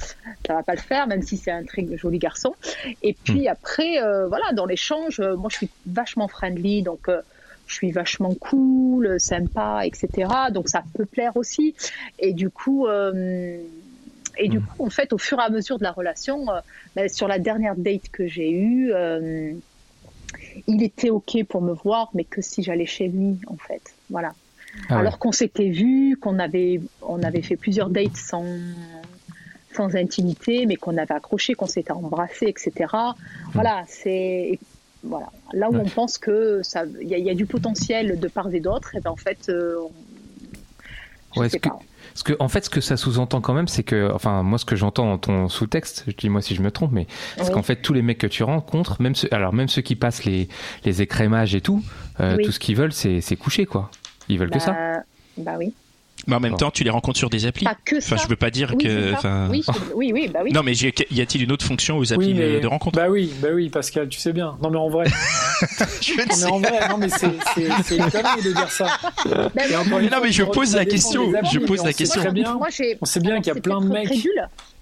ça va pas le faire, même si c'est un très joli garçon. Et puis après, euh, voilà, dans l'échange, euh, moi je suis vachement friendly, donc euh, je suis vachement cool, sympa, etc. Donc ça peut plaire aussi. Et du coup. Et du coup, en fait, au fur et à mesure de la relation, ben, sur la dernière date que j'ai eue, il était OK pour me voir, mais que si j'allais chez lui, en fait. Voilà. Ah Alors qu'on s'était vu, qu'on avait, on avait fait plusieurs dates sans, sans intimité, mais qu'on avait accroché, qu'on s'était embrassé, etc. Voilà, c'est voilà. Là où on pense que ça, il y, a du potentiel de part et d'autre, et ben en fait, euh, je sais pas. Parce que, en fait, ce que ça sous-entend quand même, c'est que, enfin, moi, ce que j'entends dans ton sous-texte, je dis moi si je me trompe, mais c'est qu'en fait, tous les mecs que tu rencontres, même ceux, alors même ceux qui passent les, les écrémages et tout, euh, tout ce qu'ils veulent, c'est coucher, quoi. Ils veulent que ça. Bah, bah oui. Mais en même temps, tu les rencontres sur des applis. Pas que enfin, je veux pas dire que. Oui, [laughs] oui, oui, bah oui. Non, mais y a-t-il une autre fonction aux applis de rencontre? Bah oui, bah oui, Pascal, tu sais bien. Non, mais en vrai. [laughs] je non, mais en vrai, non, mais c'est une connerie [laughs] de dire ça. Bah non, mais je pose la question. Je pose la question. on sait bien qu'il y a plein de mecs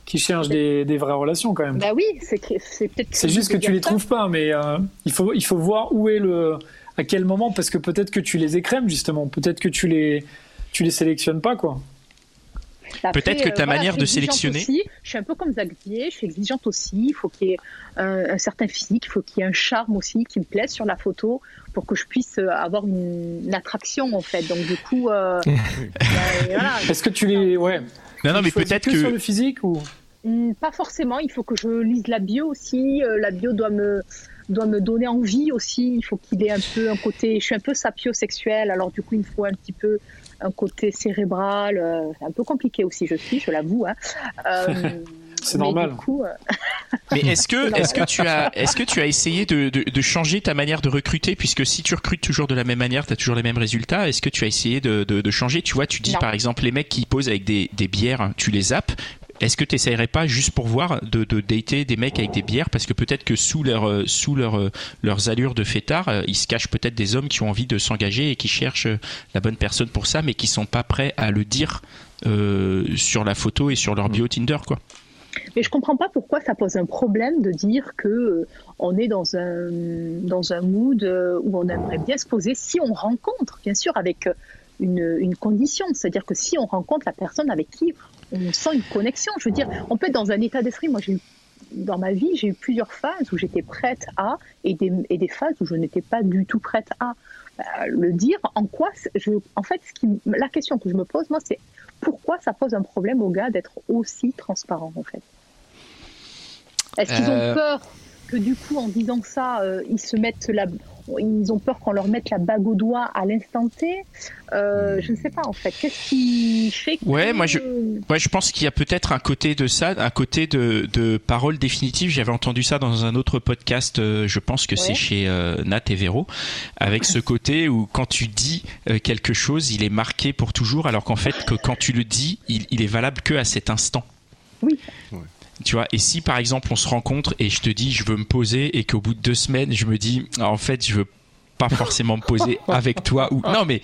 qui cherchent des, des, vraies relations quand même. Bah oui, c'est peut-être. C'est juste que tu les trouves pas, mais euh, il faut il faut voir où est le à quel moment? Parce que peut-être que tu les écrèmes justement, peut-être que tu les tu les sélectionnes pas, quoi. Peut-être que ta euh, manière de sélectionner. je suis un peu comme Xavier, je suis exigeante aussi. Il faut qu'il y ait un, certain physique, il faut qu'il y ait un charme aussi qui me plaise sur la photo pour que je puisse euh, avoir une, attraction en fait. Donc du coup, euh, [laughs] ben, est-ce que tu les, ouais. Non, non, mais peut-être que, sur le physique ou? Hmm, pas forcément. Il faut que je lise la bio aussi. la bio doit me doit me donner envie aussi. Il faut qu'il ait un peu un côté. Je suis un peu sapiosexuelle, alors du coup il me faut un petit peu un côté cérébral. Euh, c'est un peu compliqué aussi, je suis, je l'avoue. Hein. Euh, [laughs] c'est normal. Euh, mais est-ce que, [laughs] est-ce que tu as, est-ce que tu as essayé de, de, changer ta manière de recruter, puisque si tu recrutes toujours de la même manière, tu as toujours les mêmes résultats. Est-ce que tu as essayé de, de, changer? Tu vois, tu dis par exemple les mecs qui posent avec des, des bières, tu les zappes. Est-ce que tu n'essayerais pas juste pour voir de, de dater des mecs avec des bières? Parce que peut-être que sous leur euh, sous leur euh, leurs allures de fêtard, euh, ils se cachent peut-être des hommes qui ont envie de s'engager et qui cherchent la bonne personne pour ça, mais qui sont pas prêts à le dire sur la photo et sur leur bio Tinder, quoi. Mais je comprends pas pourquoi ça pose un problème de dire que euh, on est dans un dans un mood euh, où on aimerait bien se poser si on rencontre, bien sûr, avec une, une condition, c'est-à-dire que si on rencontre la personne avec qui on sent une connexion, je veux dire, on peut être dans un état d'esprit. Moi, j'ai eu dans ma vie, j'ai eu plusieurs phases où j'étais prête à et des, et des phases où je n'étais pas du tout prête à le dire. En quoi, je, en fait, ce qui, la question que je me pose, moi, c'est pourquoi ça pose un problème aux gars d'être aussi transparents, en fait? Est-ce qu'ils Euh. ont peur que du coup, en disant ça, euh, ils se mettent la, ils ont peur qu'on leur mette la bague au doigt à l'instant T Euh, Je ne sais pas, en fait. Qu'est-ce qui fait que Ouais, moi, je- Ouais, je pense qu'il y a peut-être un côté de ça, un côté de, de parole définitive. J'avais entendu ça dans un autre podcast. euh, je pense que c'est Ouais. chez euh, Nat et Véro, avec ce côté où quand tu dis quelque chose, il est marqué pour toujours, alors qu'en fait, que quand tu le dis, il, il est valable que à cet instant. Oui. Tu vois, et si par exemple on se rencontre et je te dis je veux me poser et qu'au bout de deux semaines je me dis ah, en fait je veux pas forcément me poser [laughs] avec toi ou non mais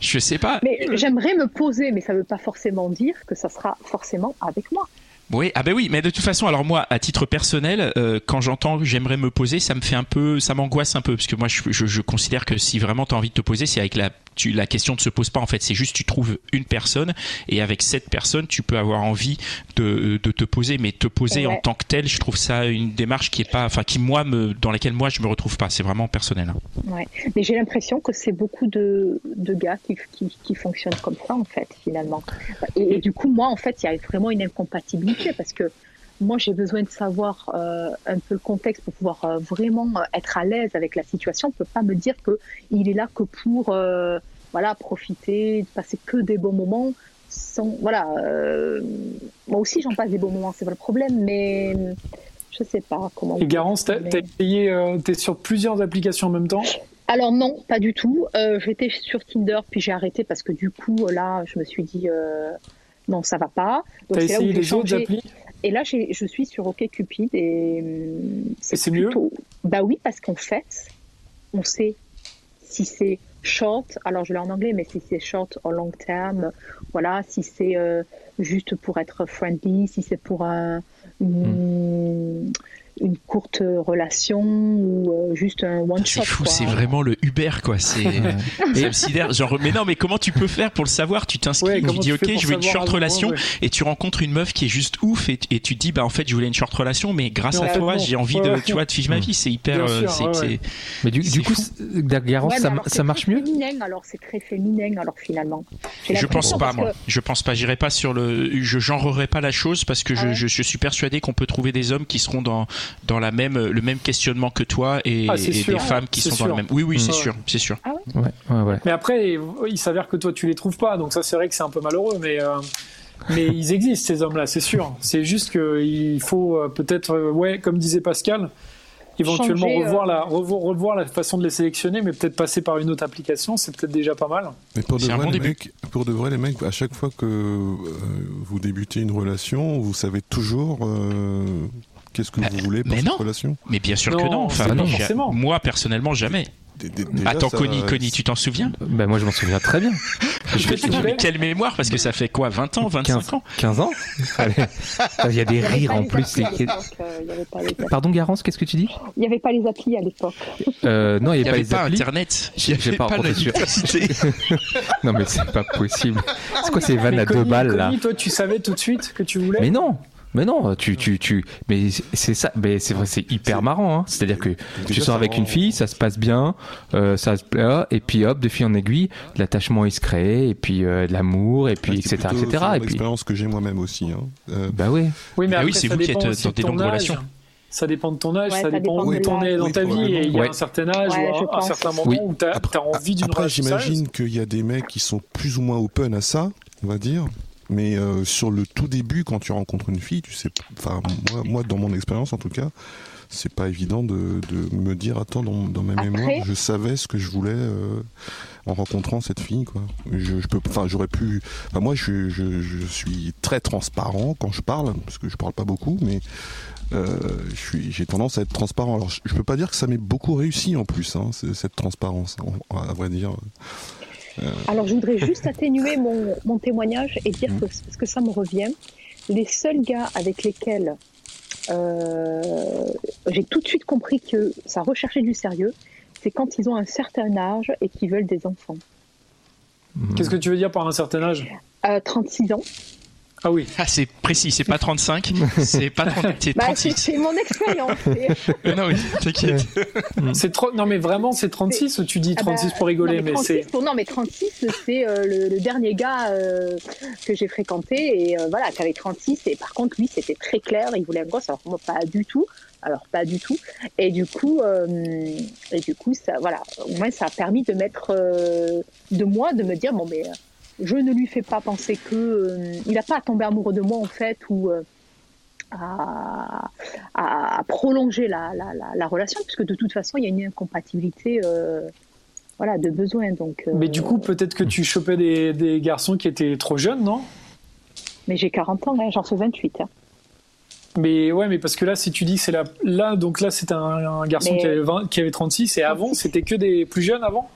je sais pas Mais j'aimerais me poser, mais ça ne veut pas forcément dire que ça sera forcément avec moi. Oui, ah ben oui, mais de toute façon, alors moi, à titre personnel, euh, quand j'entends j'aimerais me poser, ça me fait un peu, ça m'angoisse un peu, parce que moi, je, je, je considère que si vraiment tu as envie de te poser, c'est avec la, tu, la question ne se pose pas en fait, c'est juste tu trouves une personne et avec cette personne, tu peux avoir envie de, de te poser, mais te poser Ouais. en tant que tel, je trouve ça une démarche qui est pas, enfin, qui moi me, dans laquelle moi je me retrouve pas, c'est vraiment personnel. hein. Ouais. Mais j'ai l'impression que c'est beaucoup de, de gars qui, qui, qui fonctionnent comme ça, en fait, finalement. Et, et du coup, moi, en fait, il y a vraiment une incompatibilité parce que moi, j'ai besoin de savoir euh, un peu le contexte pour pouvoir euh, vraiment euh, être à l'aise avec la situation. On peut pas me dire que il est là que pour euh, voilà profiter, de passer que des bons moments. Sans, voilà, euh, moi aussi j'en passe des bons moments, c'est pas le problème, mais je sais pas comment. Et Garance, t'as mais- euh, t'es sur plusieurs applications en même temps? Alors non, pas du tout. Euh, J'étais sur Tinder, puis j'ai arrêté parce que du coup, là, je me suis dit euh, non, ça va pas. Donc là où essayé les autres changé. applis? Et là, je suis sur OkCupid et hum, Et c'est mieux? plutôt- Bah oui, parce qu'en fait, on sait si c'est short, alors je l'ai en anglais, mais si c'est short ou long terme, voilà, si c'est euh, juste pour être friendly, si c'est pour un, une courte relation ou euh, juste un one shot. C'est fou, quoi. c'est vraiment le Uber quoi. C'est [laughs] sidère. Genre, mais non, mais comment tu peux faire pour le savoir? Tu t'inscris, Ouais, tu dis ok, je veux une short relation, ouais. et tu rencontres une meuf qui est juste ouf, et, et tu te dis bah en fait je voulais une short relation, mais grâce à toi j'ai envie Ouais, de ouais. tu vois de vivre ma vie. C'est hyper, euh, sûr. Mais du, C'est du coup, Garance, ça, ça c'est marche mieux? féminin, alors c'est très féminin, alors finalement. Je pense pas moi. Je pense pas. J'irai pas sur le. Je genrerai pas la chose parce que Ah je, je suis persuadé qu'on peut trouver des hommes qui seront dans dans la même le même questionnement que toi et, Ah, et sûr. des femmes qui sont dans le sûr. même. Oui oui c'est sûr c'est sûr. Ouais, ouais, ouais. Mais après, il s'avère que toi, tu les trouves pas, donc ça, c'est vrai que c'est un peu malheureux, mais, euh, mais ils existent, ces hommes-là, c'est sûr. C'est juste qu'il faut euh, peut-être, euh, ouais, comme disait Pascal, éventuellement Changer, revoir, euh, la, revoir, revoir la façon de les sélectionner, mais peut-être passer par une autre application, c'est peut-être déjà pas mal. Mais pour de, vrai, bon les mecs, pour de vrai, les mecs, à chaque fois que euh, vous débutez une relation, vous savez toujours euh, qu'est-ce que Bah, vous voulez pour mais cette non. relation? Mais bien sûr que Non. Enfin, forcément. moi personnellement jamais. Attends ça- Connie Connie tu t'en souviens? Ben moi je m'en souviens très bien. [laughs] Je vais Mais quelle mémoire parce que ça fait quoi 20 ans 25 15, ans? 15 ans? Il y a des rires en plus. euh. Pardon Garance, qu'est-ce que tu dis? Il n'y avait pas les applis à l'époque. euh, Non, il n'y avait pas pas applis. internet. Il n'y avait pas pas. Non mais c'est pas possible. C'est quoi ces vannes à deux balles là? Connie, toi, tu savais tout de suite que tu voulais? Mais non mais non, tu, tu, tu, mais c'est ça, mais c'est vrai, c'est hyper C'est- marrant, hein. C'est-à-dire que tu sors avec une fille, ça se passe bien, euh, ça se plaît, et puis hop, de fil en aiguille, l'attachement il se crée, et puis euh, de l'amour, et puis Ouais, etc., c'est plutôt etc. Et puis, l'expérience que j'ai moi-même aussi. Hein. Euh, bah oui. Oui, mais Ah oui, après, c'est ça vous qui êtes dans de des ton longues âge. relations. Ça dépend de ton âge, Ouais, ça, ça dépend dépend où de t'en es dans Oui, ta vie. Et il y a Ouais. un certain âge Ouais, ou un, un certain moment Oui. où tu as, Après, envie d'une après relation j'imagine qu'il y a des mecs qui sont plus ou moins open à ça, on va dire. Mais euh, sur le tout début, quand tu rencontres une fille, tu sais, enfin moi, moi dans mon expérience en tout cas, c'est pas évident de, de me dire attends dans, dans ma Après- mémoire, je savais ce que je voulais euh, en rencontrant cette fille quoi. Je, je peux, enfin j'aurais pu, enfin moi je, je, je suis très transparent quand je parle parce que je parle pas beaucoup, mais euh, je suis, j'ai tendance à être transparent. Alors je, peux pas dire que ça m'est beaucoup réussi en plus, hein, cette transparence, en- à vrai dire. Alors, je voudrais juste atténuer mon, mon témoignage et dire que ce que ça me revient, les seuls gars avec lesquels euh, j'ai tout de suite compris que ça recherchait du sérieux, c'est quand ils ont un certain âge et qu'ils veulent des enfants. Qu'est-ce que tu veux dire par un certain âge? Euh, 36 ans. Ah oui. Ah, c'est précis, c'est pas 35, [laughs] c'est pas 30, c'est Bah, c'est 36. c'est mon expérience. [laughs] non, oui, t'inquiète. C'est trop... Non, mais vraiment, c'est 36 ou tu dis Ah bah, 36 pour rigoler non, mais, 36, c'est. pour- non, mais 36, c'est euh, le, le dernier gars euh, que j'ai fréquenté et euh, voilà, qui avait 36. Et par contre, lui, c'était très clair, il voulait un gosse. Alors, moi, pas du tout. Alors, pas du tout. Et du coup, euh, et du coup ça, voilà, au moins, ça a permis de mettre, euh, de moi, de me dire, bon, mais je ne lui fais pas penser que. euh, il n'a pas à tomber amoureux de moi, en fait, ou. euh, à, prolonger la, la, la, la relation, puisque de toute façon, il y a une incompatibilité euh, voilà, de besoin. Donc, Mais du coup, peut-être que tu chopais des, des garçons qui étaient trop jeunes, non? Mais j'ai 40 ans, hein, j'en fais 28. hein. Mais ouais, mais parce que là, si tu dis que c'est là, là, donc là, c'était un, un garçon Mais- qui, avait 20 qui avait 36 et avant, 36. c'était que des plus jeunes avant?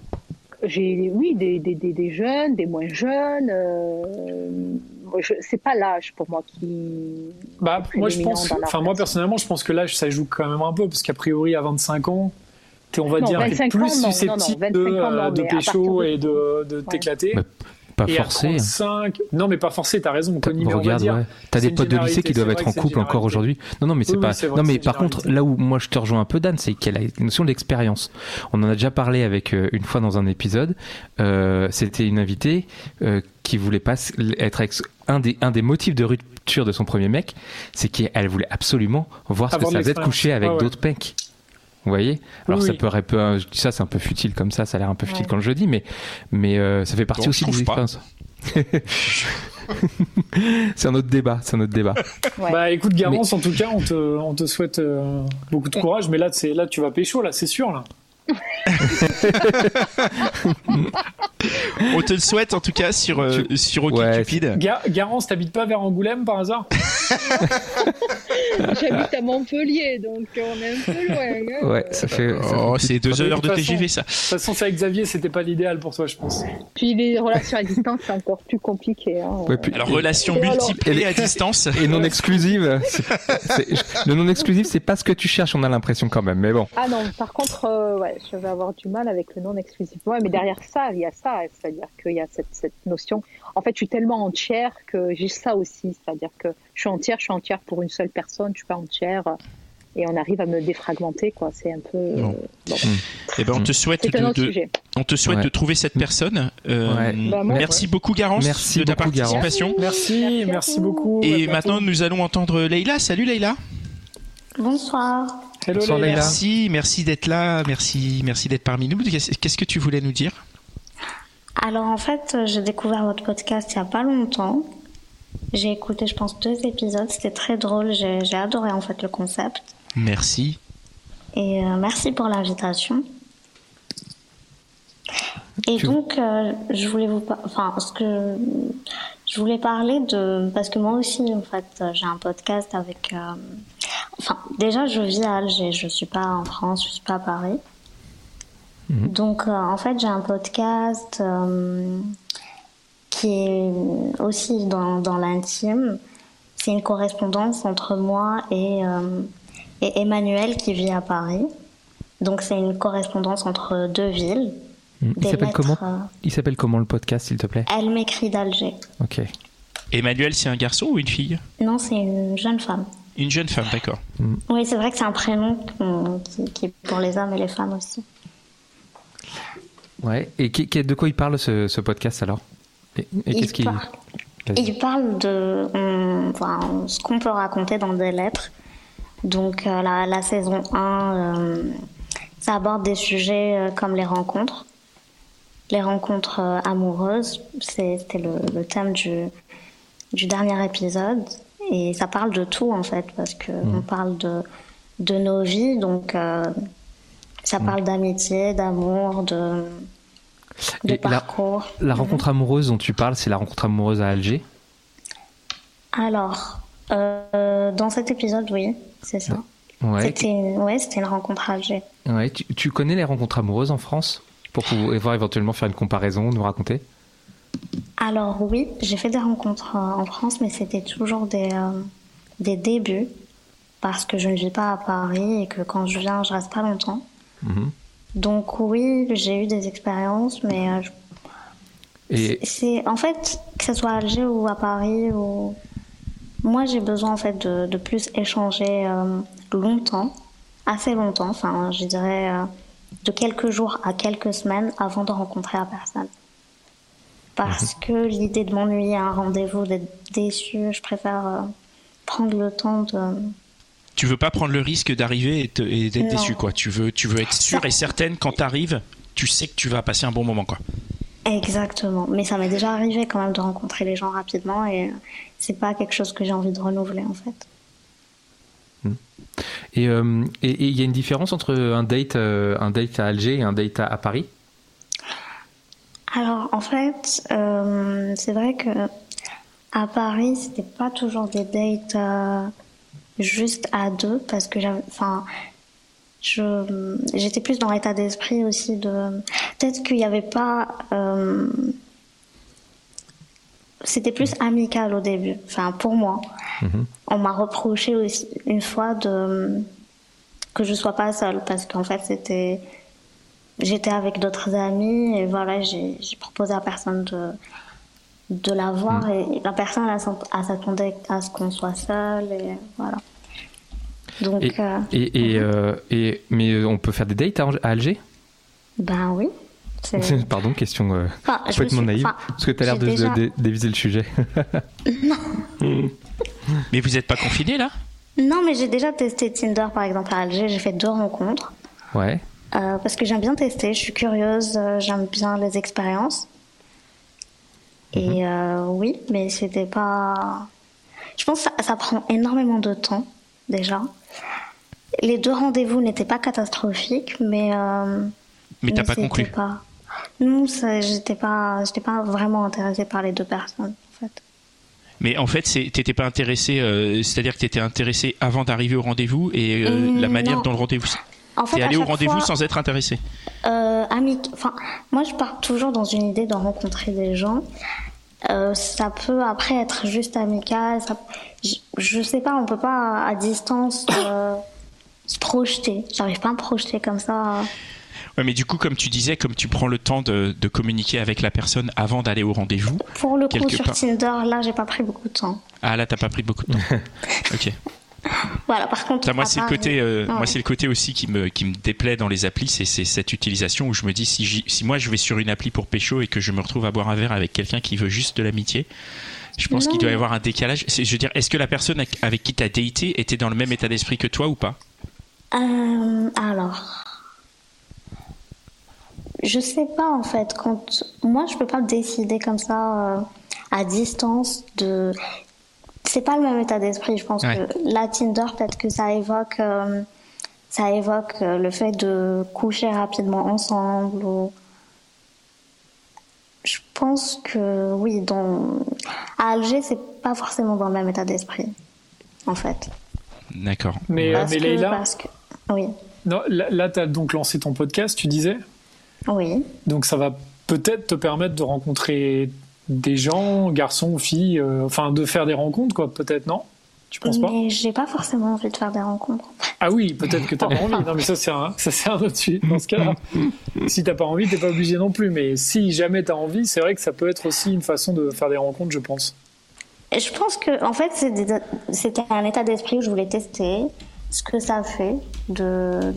J'ai, oui, des, des, des, des jeunes, des moins jeunes. Euh, je- c'est pas l'âge pour moi qui. Bah, moi, je pense, enfin, personnellement, je pense que l'âge, ça joue quand même un peu, parce qu'a priori, à 25 ans, t'es, on va Non, dire, t'es 25 plus ans, non, non, non, susceptible 25 de, ans, non, euh, de pécho de- et de, de t'éclater. Pas et à forcé. 35, non, mais pas forcé, t'as raison, Connie, Regarde, ouais. T'as des potes de lycée qui doivent être en couple encore aujourd'hui. Non, non, mais c'est Oui, pas. non, mais par contre, là où moi je te rejoins un peu, Dan, c'est qu'elle a une notion d'expérience. On en a déjà parlé avec euh, une fois dans un épisode. Euh, C'était une invitée euh, qui voulait pas être ex. Un des, un des motifs de rupture de son premier mec, c'est qu'elle voulait absolument voir ce que ça faisait de coucher avec ouais. d'autres mecs. Vous voyez? Alors Oui, ça peut un peu, je dis ça c'est un peu futile comme ça, ça a l'air un peu futile Ouais. quand je le dis, mais mais euh, ça fait partie aussi des expériences. [laughs] c'est un autre débat, c'est un autre débat. Ouais. Bah écoute Garance, en tout cas, on te, on te souhaite euh, beaucoup de courage, mais là, c'est, là tu vas pécho, là, c'est sûr. Là. [laughs] On te le souhaite en tout cas sur, euh, sur Ouais, OkCupid. Ga- Garance, t'habites pas vers Angoulême par hasard? [laughs] J'habite à Montpellier, donc on est un peu loin. hein. Ouais, ça fait. ça Oh, c'est deux De heures de TGV ça. De toute façon, c'est avec Xavier, c'était pas l'idéal pour toi, je pense. Puis les relations à distance, c'est encore plus compliqué. hein. Ouais, puis- Alors relation Et alors- et à distance. [laughs] Et non exclusive. c'est- c'est- le non exclusif, c'est pas ce que tu cherches, on a l'impression quand même. Mais bon. Ah non, par contre, euh, ouais, je vais avoir du mal avec le non exclusif. Ouais, mais derrière ça, il y a ça, c'est-à-dire qu'il y a cette, cette notion. En fait, je suis tellement entière que j'ai ça aussi, c'est-à-dire que je suis entière, je suis entière pour une seule personne, je suis pas entière. Et on arrive à me défragmenter, quoi. C'est un peu. euh, Bon. bon. Eh ben on te souhaite de, on te souhaite Ouais. de trouver cette personne. Euh, Ouais. Bah, moi, merci beaucoup Garance Merci de ta beaucoup, participation. Merci, Merci merci beaucoup. Et maintenant nous allons entendre Leïla. Salut Leïla. Bonsoir. Hello, Bonsoir, Leïla. Leïla. Merci, merci d'être là, merci, merci d'être parmi nous. Qu'est-ce que tu voulais nous dire? Alors en fait, j'ai découvert votre podcast il y a pas longtemps. J'ai écouté, je pense, deux épisodes. C'était très drôle. J'ai j'ai adoré en fait le concept. Merci. Et euh, merci pour l'invitation. Et Tu- donc, euh, je voulais vous, par- enfin, ce que je voulais parler de, parce que moi aussi, en fait, euh, j'ai un podcast avec, euh, enfin, déjà, je vis à Alger. Je suis pas en France, je suis pas à Paris. Donc, euh, en fait, j'ai un podcast qui est aussi dans, dans l'intime. C'est une correspondance entre moi et, et Emmanuel qui vit à Paris. Donc, c'est une correspondance entre deux villes. Il Des s'appelle comment euh, Il s'appelle comment le podcast, s'il te plaît Elle m'écrit d'Alger. Ok. Emmanuel, c'est un garçon ou une fille? Non, c'est une jeune femme. Une jeune femme, d'accord. Oui, c'est vrai que c'est un prénom qui, qui est pour les hommes et les femmes aussi. Ouais. Et qui- qui- de quoi il parle ce, ce podcast alors? Et, et Il qu'est-ce qu'il. parle- Vas-y. Il parle de on- enfin, ce qu'on peut raconter dans des lettres. Donc euh, la, la saison 1, euh, ça aborde des sujets euh, comme les rencontres. Les rencontres euh, amoureuses, c'était le, le thème du, du dernier épisode. Et ça parle de tout en fait, parce que on parle de, de nos vies. Donc euh, ça parle d'amitié, d'amour, de, de Et la- parcours. La rencontre amoureuse dont tu parles, c'est la rencontre amoureuse à Alger? Alors, euh, dans cet épisode, oui, c'est ça. Ouais. C'était une, ouais, une rencontre à Alger. ouais. Tu, tu connais les rencontres amoureuses en France? Pour pouvoir éventuellement faire une comparaison, nous raconter Alors oui, j'ai fait des rencontres euh, en France, mais c'était toujours des, euh, des débuts parce que je ne vis pas à Paris et que quand je viens, je reste pas longtemps. Mhm. Donc oui, j'ai eu des expériences, mais euh, je- Et c'est en fait que ce soit à Alger ou à Paris ou moi j'ai besoin en fait de, de plus échanger euh, longtemps, assez longtemps, enfin je dirais de quelques jours à quelques semaines avant de rencontrer la personne. Parce que l'idée de m'ennuyer à un rendez-vous, d'être déçue, je préfère euh, prendre le temps de Tu veux pas prendre le risque d'arriver et, d'être déçu, quoi. Tu veux, tu veux être sûre et certaine quand t'arrives, tu sais que tu vas passer un bon moment, quoi. Exactement. Mais ça m'est déjà arrivé quand même de rencontrer les gens rapidement et c'est pas quelque chose que j'ai envie de renouveler en fait. Et euh, et- il y a une différence entre un date euh, un date à Alger et un date à, Paris? Alors en fait, euh, c'est vrai que à Paris, c'était pas toujours des dates juste à deux parce que j'avais, enfin, j'étais plus dans l'état d'esprit aussi de, peut-être qu'il n'y avait pas, c'était plus amical au début, enfin pour moi. On m'a reproché aussi une fois de que je sois pas seule parce qu'en fait c'était j'étais avec d'autres amis et voilà j'ai proposé à personne de de la voir et la personne elle s'att- elle s'attendait à ce qu'on soit seul et voilà. Donc et, euh, et, et, euh, et- mais on peut faire des dates à, Alger? Ben oui [laughs] Pardon, question euh, Enfin, complètement suis- naïve. enfin, parce que tu as l'air de, de- déjà- de- d'éviser le sujet. [laughs] [laughs] Mais vous êtes pas confiné là? Non mais j'ai déjà testé Tinder par exemple à Alger j'ai fait deux rencontres Ouais. Euh, parce que j'aime bien tester, je suis curieuse, euh, j'aime bien les expériences. Et euh, oui, mais c'était pas. Je pense que ça, ça prend énormément de temps déjà. Les deux rendez-vous n'étaient pas catastrophiques, mais. euh, Mais t'as pas conclu. pas- Non, j'étais pas, j'étais pas vraiment intéressée par les deux personnes en fait. Mais en fait, t'étais pas intéressé, euh, c'est-à-dire que t'étais intéressé avant d'arriver au rendez-vous et euh, Hum, la manière non. dont le rendez-vous. En fait, T'es allé au rendez-vous sans être intéressé. Euh, amic- Enfin, moi, je pars toujours dans une idée de rencontrer des gens. Euh, ça peut après être juste amical. Ça... Je, je sais pas, on peut pas à distance euh, se projeter. J'arrive pas à me projeter comme ça. Ouais, mais du coup, comme tu disais, comme tu prends le temps de, de communiquer avec la personne avant d'aller au rendez-vous, Pour le coup, sur part. Tinder, là, j'ai pas pris beaucoup de temps. ah là, t'as pas pris beaucoup de temps. [laughs] ok. Voilà, par contre. Ça, moi, c'est le côté, euh, Ouais. moi, c'est le côté aussi qui me, qui me déplaît dans les applis, c'est, cette utilisation où je me dis si, moi je vais sur une appli pour pécho et que je me retrouve à boire un verre avec quelqu'un qui veut juste de l'amitié, je pense qu'il doit y avoir un décalage. Je veux dire, est-ce que la personne avec- avec qui t'as daté était dans le même état d'esprit que toi ou pas? Euh, alors, je sais pas en fait. Quand moi, je peux pas décider comme ça euh, à distance de. C'est pas le même état d'esprit. Je pense Ouais. que la Tinder, peut-être que ça évoque, euh, ça évoque euh, le fait de coucher rapidement ensemble. Ou... Je pense que oui, dans... à Alger, c'est pas forcément dans le même état d'esprit, en fait. D'accord. Mais, euh, Parce mais que, Leïla, parce que, oui, non, là, là tu as donc lancé ton podcast, tu disais? Oui. Donc ça va peut-être te permettre de rencontrer des gens, garçons, filles, euh, enfin de faire des rencontres, quoi, peut-être, non? Tu penses pas? Mais j'ai pas forcément envie de faire des rencontres. Ah oui, peut-être que t'as pas envie. Non, mais ça c'est un, ça c'est un autre sujet dans ce cas-là. si t'as pas envie, t'es pas obligé non plus. Mais si jamais t'as envie, c'est vrai que ça peut être aussi une façon de faire des rencontres, je pense. Et je pense que, en fait, c'était un état d'esprit où je voulais tester ce que ça fait de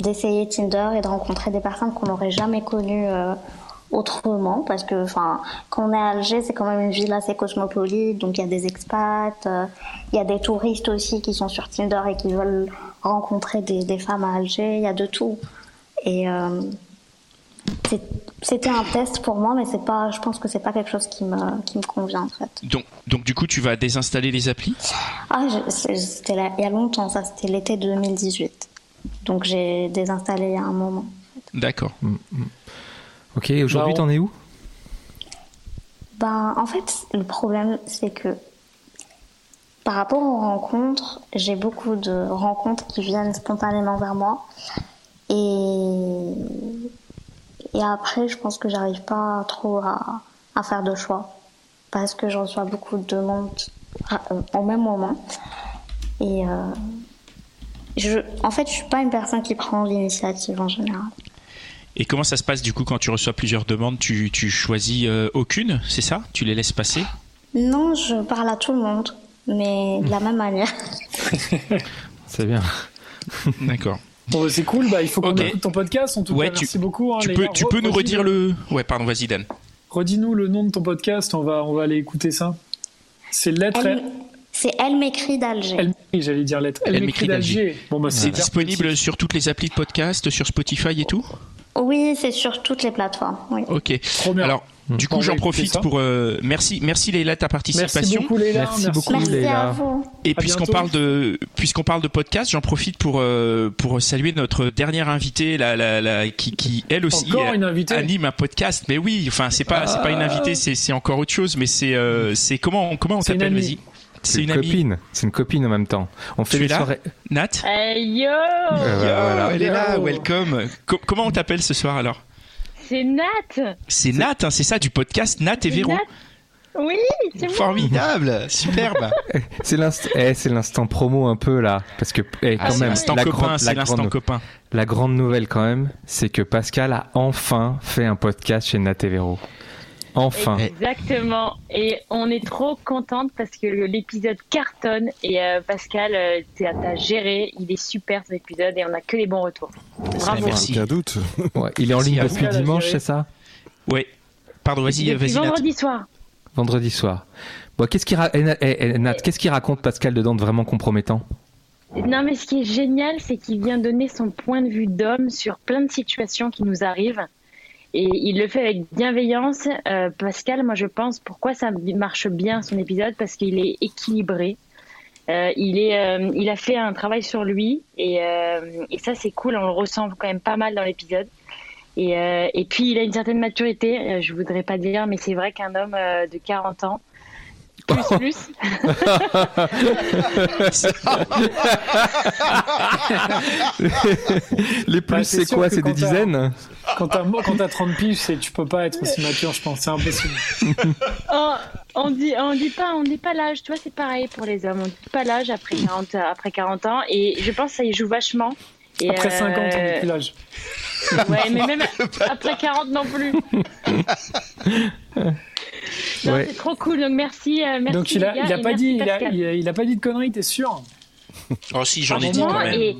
d'essayer Tinder et de rencontrer des personnes qu'on n'aurait jamais connues euh, autrement, parce que, enfin, quand on est à Alger, c'est quand même une ville assez cosmopolite, donc il y a des expats, euh, il y a des touristes aussi qui sont sur Tinder et qui veulent rencontrer des, des femmes à Alger, il y a de tout. Et euh, c'était un test pour moi, mais c'est pas, je pense que c'est pas quelque chose qui me, qui me convient en fait. Donc, donc du coup, tu vas désinstaller les applis? Ah, c'était il y a longtemps, ça, c'était l'été 2018. Donc j'ai désinstallé il y a un moment. D'accord. Ok, aujourd'hui, Bah, t'en es où? Ben, en fait, le problème, c'est que par rapport aux rencontres, j'ai beaucoup de rencontres qui viennent spontanément vers moi. Et, et après, je pense que j'arrive pas trop à, à faire de choix parce que je reçois beaucoup de demandes euh, au même moment. Et euh, je, en fait, je suis pas une personne qui prend l'initiative en général. Et comment ça se passe du coup quand tu reçois plusieurs demandes Tu, tu choisis euh, aucune, c'est ça? Tu les laisses passer? Non, je parle à tout le monde, mais de la même manière. [laughs] C'est bien. D'accord. Bon, bah, c'est cool, bah, il faut qu'on écoute ton podcast. En tout Ouais, cas, tu- merci beaucoup. hein, Tu peux, tu peux nous redire le. Ouais, pardon, vas-y Dan. Redis-nous le nom de ton podcast, on va, on va aller écouter ça. C'est lettre. C'est Elle m'écrit d'Alger. Elle m'écrit, j'allais dire lettre. Elle, Elle m'écrit m'écrit d'Alger. Bon, bah, C'est disponible sur toutes les applis de podcast, sur Spotify et tout Oui, c'est sur toutes les plateformes. Oui. Ok. Trop bien. Alors, du coup, j'en profite pour. euh, merci, merci Leïla de ta participation. Merci beaucoup, Léla. Merci beaucoup. Merci à vous. Et À puisqu'on bientôt. parle de puisqu'on parle de podcast, j'en profite pour euh, pour saluer notre dernière invitée, la, la, la- qui, qui elle aussi euh, anime un podcast. Mais oui, enfin c'est pas c'est pas une invitée, c'est c'est encore autre chose. Mais c'est euh, c'est comment on- comment on t'appelle? Vas-y. C'est une, copine. C'est une copine en même temps. On fait Tu es des là soirées. Nat. Hey yo Euh, voilà. elle est là, Yo. welcome. Co- comment on t'appelle ce soir alors C'est Nat C'est Nat, hein, c'est ça du podcast Nat et Véro. Nat Oui, c'est moi Formidable, [laughs] superbe. [laughs] C'est l'instant, eh, c'est l'instant promo un peu là, parce que eh, Ah, quand c'est même, l'instant copain, c'est l'instant copain. la grande nouvelle quand même, c'est que Pascal a enfin fait un podcast chez Nat et Véro. Enfin. Exactement. Et on est trop contente parce que l'épisode cartonne et euh, Pascal, euh, t'as géré. Il est super cet épisode et on a que des bons retours. Bravo. Merci. Aucun doute. Ouais, il est en ligne depuis dimanche, c'est ça? Ouais. Pardon, vas-y, vas-y vendredi soir. Vendredi soir. Bon, qu'est-ce qu'il ra- eh, eh, eh, Nat, qu'est-ce qu'il raconte Pascal dedans de vraiment compromettant? Non, mais ce qui est génial, c'est qu'il vient donner son point de vue d'homme sur plein de situations qui nous arrivent. Et il le fait avec bienveillance. Euh, Pascal, moi, je pense, pourquoi ça marche bien son épisode? Parce qu'il est équilibré. Euh, il, est, euh, il a fait un travail sur lui. Et, euh, et ça, c'est cool. On le ressent quand même pas mal dans l'épisode. Et, euh, et puis, il a une certaine maturité. Euh, je voudrais pas dire, mais c'est vrai qu'un homme de 40 ans, plus, plus, Les plus, Bah, c'est quoi C'est des dizaines Quand t'as quand t'as 30 piges, c'est- tu peux pas être aussi mature, je pense. C'est impossible. [laughs] Oh, on dit, on dit pas, on dit pas l'âge. Tu vois, c'est pareil pour les hommes. On dit pas l'âge après 40, après 40 ans. Et je pense que ça y joue vachement. Et Après euh, 50, on n'est plus l'âge. Ouais, mais même après 40 non plus. [laughs] Non, Ouais. c'est trop cool. Donc merci, euh, merci. Donc il a, les gars, il a et pas dit, il a, Pascal. il a- il a pas dit de conneries, t'es sûr? Oh si, j'en ai dit quand même. et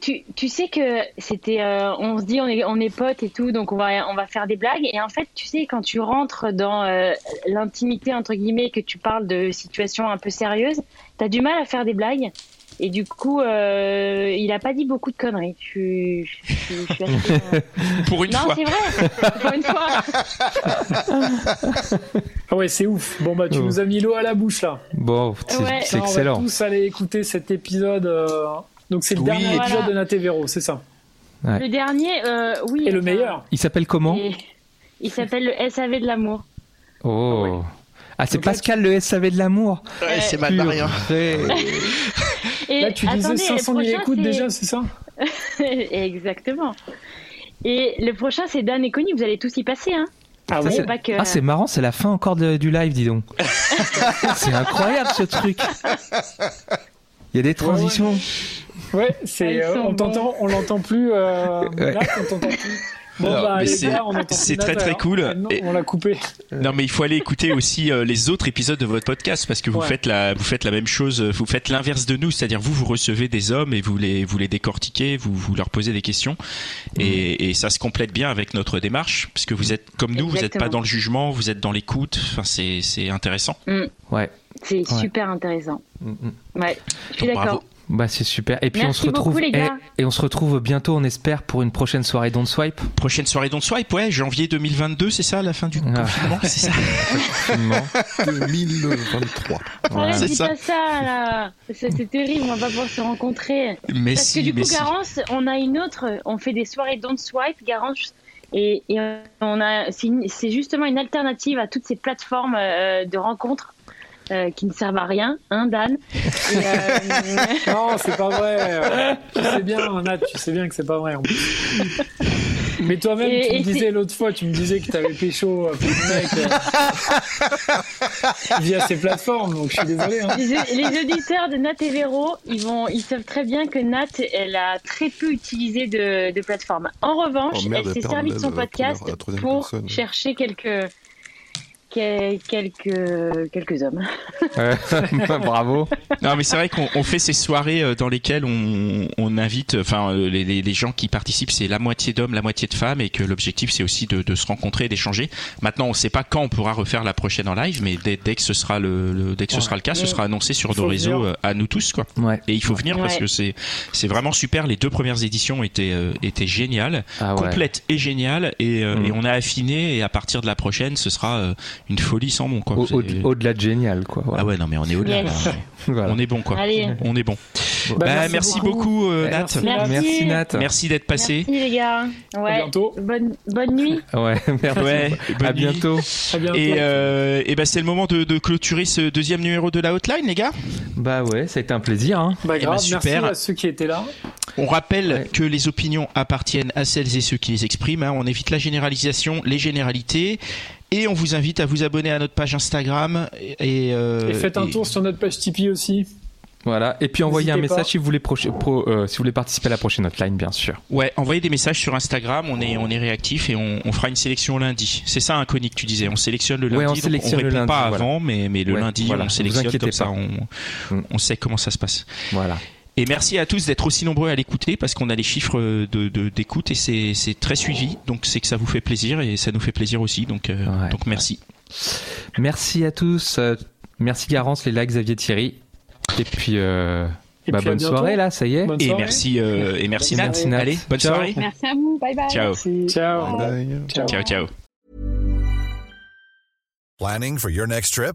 tu, tu sais que c'était, euh, on se dit on est, on est potes et tout, donc on va, on va faire des blagues. Et en fait, tu sais, quand tu rentres dans euh, l'intimité entre guillemets, que tu parles de situations un peu sérieuses, t'as du mal à faire des blagues. Et du coup, euh, il a pas dit beaucoup de conneries. Je, je, je- je suis assez, euh, [laughs] Pour une non, fois. c'est vrai. Pour une fois. [laughs] Ah ouais, c'est ouf. Bon bah tu Oh. nous as mis l'eau à la bouche là. Bon, c'est Ouais. Alors, On excellent. va tous aller écouter cet épisode. euh, Donc c'est le Oui. dernier Voilà. épisode de Natevero, c'est ça. Le dernier, euh, oui. Et le meilleur. Il s'appelle comment et- il s'appelle le SAV de l'amour. Oh. Ah, c'est là, Pascal le SAV de l'amour. Ouais, c'est mal Purée. barré, [laughs] hein. Et Là tu attendez, disais le 500 000 prochain, écoutes déjà, c'est ça? [laughs] Exactement. Et le prochain, c'est Dan et Connie. Vous allez tous y passer, hein? Ah c'est- que- Ah, c'est marrant, c'est la fin encore de- du live, dis donc. [laughs] c'est incroyable ce truc. Il y a des transitions. Ouais, Ah, c'est. ils euh, on t'entend, on l'entend plus. Euh... Ouais. Là, on t'entend plus. Bon bah c'est- très, très cool. Et- On l'a coupé. Non mais il faut aller écouter aussi euh, les autres épisodes de votre podcast parce que vous Ouais. faites la vous faites la même chose, euh, vous faites l'inverse de nous, c'est-à-dire vous vous recevez des hommes et vous les vous les décortiquez, vous vous leur posez des questions et, et ça se complète bien avec notre démarche parce que vous êtes comme nous, vous n'êtes pas dans le jugement, vous êtes dans l'écoute, enfin c'est c'est intéressant. Ouais. C'est Ouais. super intéressant. Mm, mm. Ouais, je suis d'accord. Bah c'est super. Et puis on Merci se retrouve beaucoup, les gars. et, et on se retrouve bientôt, on espère, pour une prochaine soirée Don't Swipe. Prochaine soirée Don't Swipe, ouais, janvier 2022, c'est ça, la fin du Ah. confinement, c'est ça. Finalement. 2023. [laughs] Voilà. Ouais, c'est dis ça. pas ça, là. C'est terrible, on va pas pouvoir se rencontrer. Mais Parce si, que du mais coup, si. Garance, on a une autre, on fait des soirées Don't Swipe, Garance, et, et on a, c'est justement une alternative à toutes ces plateformes euh, de rencontres euh, qui ne servent à rien, hein, Dan Et, euh, [laughs] Non, c'est pas vrai. Tu sais bien, Nat, tu sais bien que c'est pas vrai. en plus. Mais toi-même, tu me disais l'autre fois, tu me disais que t'avais pécho euh, plein de mecs euh, via ces plateformes, donc je suis désolé. Hein. Les, les auditeurs de Nat et Véro, ils, vont, ils savent très bien que Nat, elle a très peu utilisé de, de plateforme. En revanche, Oh merde, elle s'est elle servi de son podcast première- la troisième pour personne. chercher quelques, quel- quelques, quelques hommes. [laughs] Euh, [laughs] Bravo. Non, mais c'est vrai qu'on on fait ces soirées euh, dans lesquelles on, on invite, enfin, euh, les, les, les gens qui participent, c'est la moitié d'hommes, la moitié de femmes, et que l'objectif c'est aussi de, de se rencontrer, et d'échanger. Maintenant, on ne sait pas quand on pourra refaire la prochaine en live, mais dès, dès que ce sera le, le- dès que ce sera le cas, ce sera annoncé sur nos réseaux euh, à nous tous, quoi. Ouais. Et il faut venir parce que c'est c'est vraiment super. Les deux premières éditions étaient euh, étaient géniales, Ah ouais. complètes et géniales, et, euh, Mm. et on a affiné. Et à partir de la prochaine, ce sera euh, une folie sans nom, quoi. Au- Au-delà de génial, quoi. Voilà. ah ouais, non, mais on est au-delà. Yes. là. [laughs] Voilà. On est bon, quoi. Allez. On est bon. Bah, Bah, merci, beaucoup, euh, Nat. Merci. Nat. Merci d'être passé. Merci les gars. Ouais. bientôt. Bonne, bonne nuit. Ouais, [laughs] merci. Ouais, bonne à nuit. bientôt. À bientôt. Et, euh, et ben c'est le moment de, de clôturer ce deuxième numéro de la hotline, les gars. Bah ouais, ça a été un plaisir. Hein. Bah, eh grave, super. merci à ceux qui étaient là. On rappelle Ouais. que les opinions appartiennent à celles et ceux qui les expriment. hein. On évite la généralisation, les généralités. Et on vous invite à vous abonner à notre page Instagram. Et, et, euh, Et faites un et- tour sur notre page Tipeee aussi. Voilà. Et puis envoyez un message pas. si vous voulez proche- pro- euh, si vous voulez participer à la prochaine hotline, bien sûr. Ouais, envoyez des messages sur Instagram. On est, on est réactif et on, on fera une sélection lundi. C'est ça, un conique, tu disais. On sélectionne le lundi. Ouais, on donc sélectionne on le répond lundi, pas voilà. avant, mais, mais le Ouais, lundi, voilà. on sélectionne comme ça. pas. On, Mm. on sait comment ça se passe. Voilà. Et merci à tous d'être aussi nombreux à l'écouter parce qu'on a les chiffres de, de- d'écoute et c'est, très suivi. Donc c'est que ça vous fait plaisir et ça nous fait plaisir aussi. Donc, euh, Ouais. donc merci. Merci à tous. euh, merci Garance, les likes, Xavier Thierry. Et puis, euh, Et bah, puis bonne soirée là, ça y est. Et merci, euh, et merci Nat. Merci, Nat. Allez, bonne Ciao. soirée. Merci à vous. Bye bye. Ciao. Ciao. Bye. Ciao. Ciao, ciao. Planning for your next trip?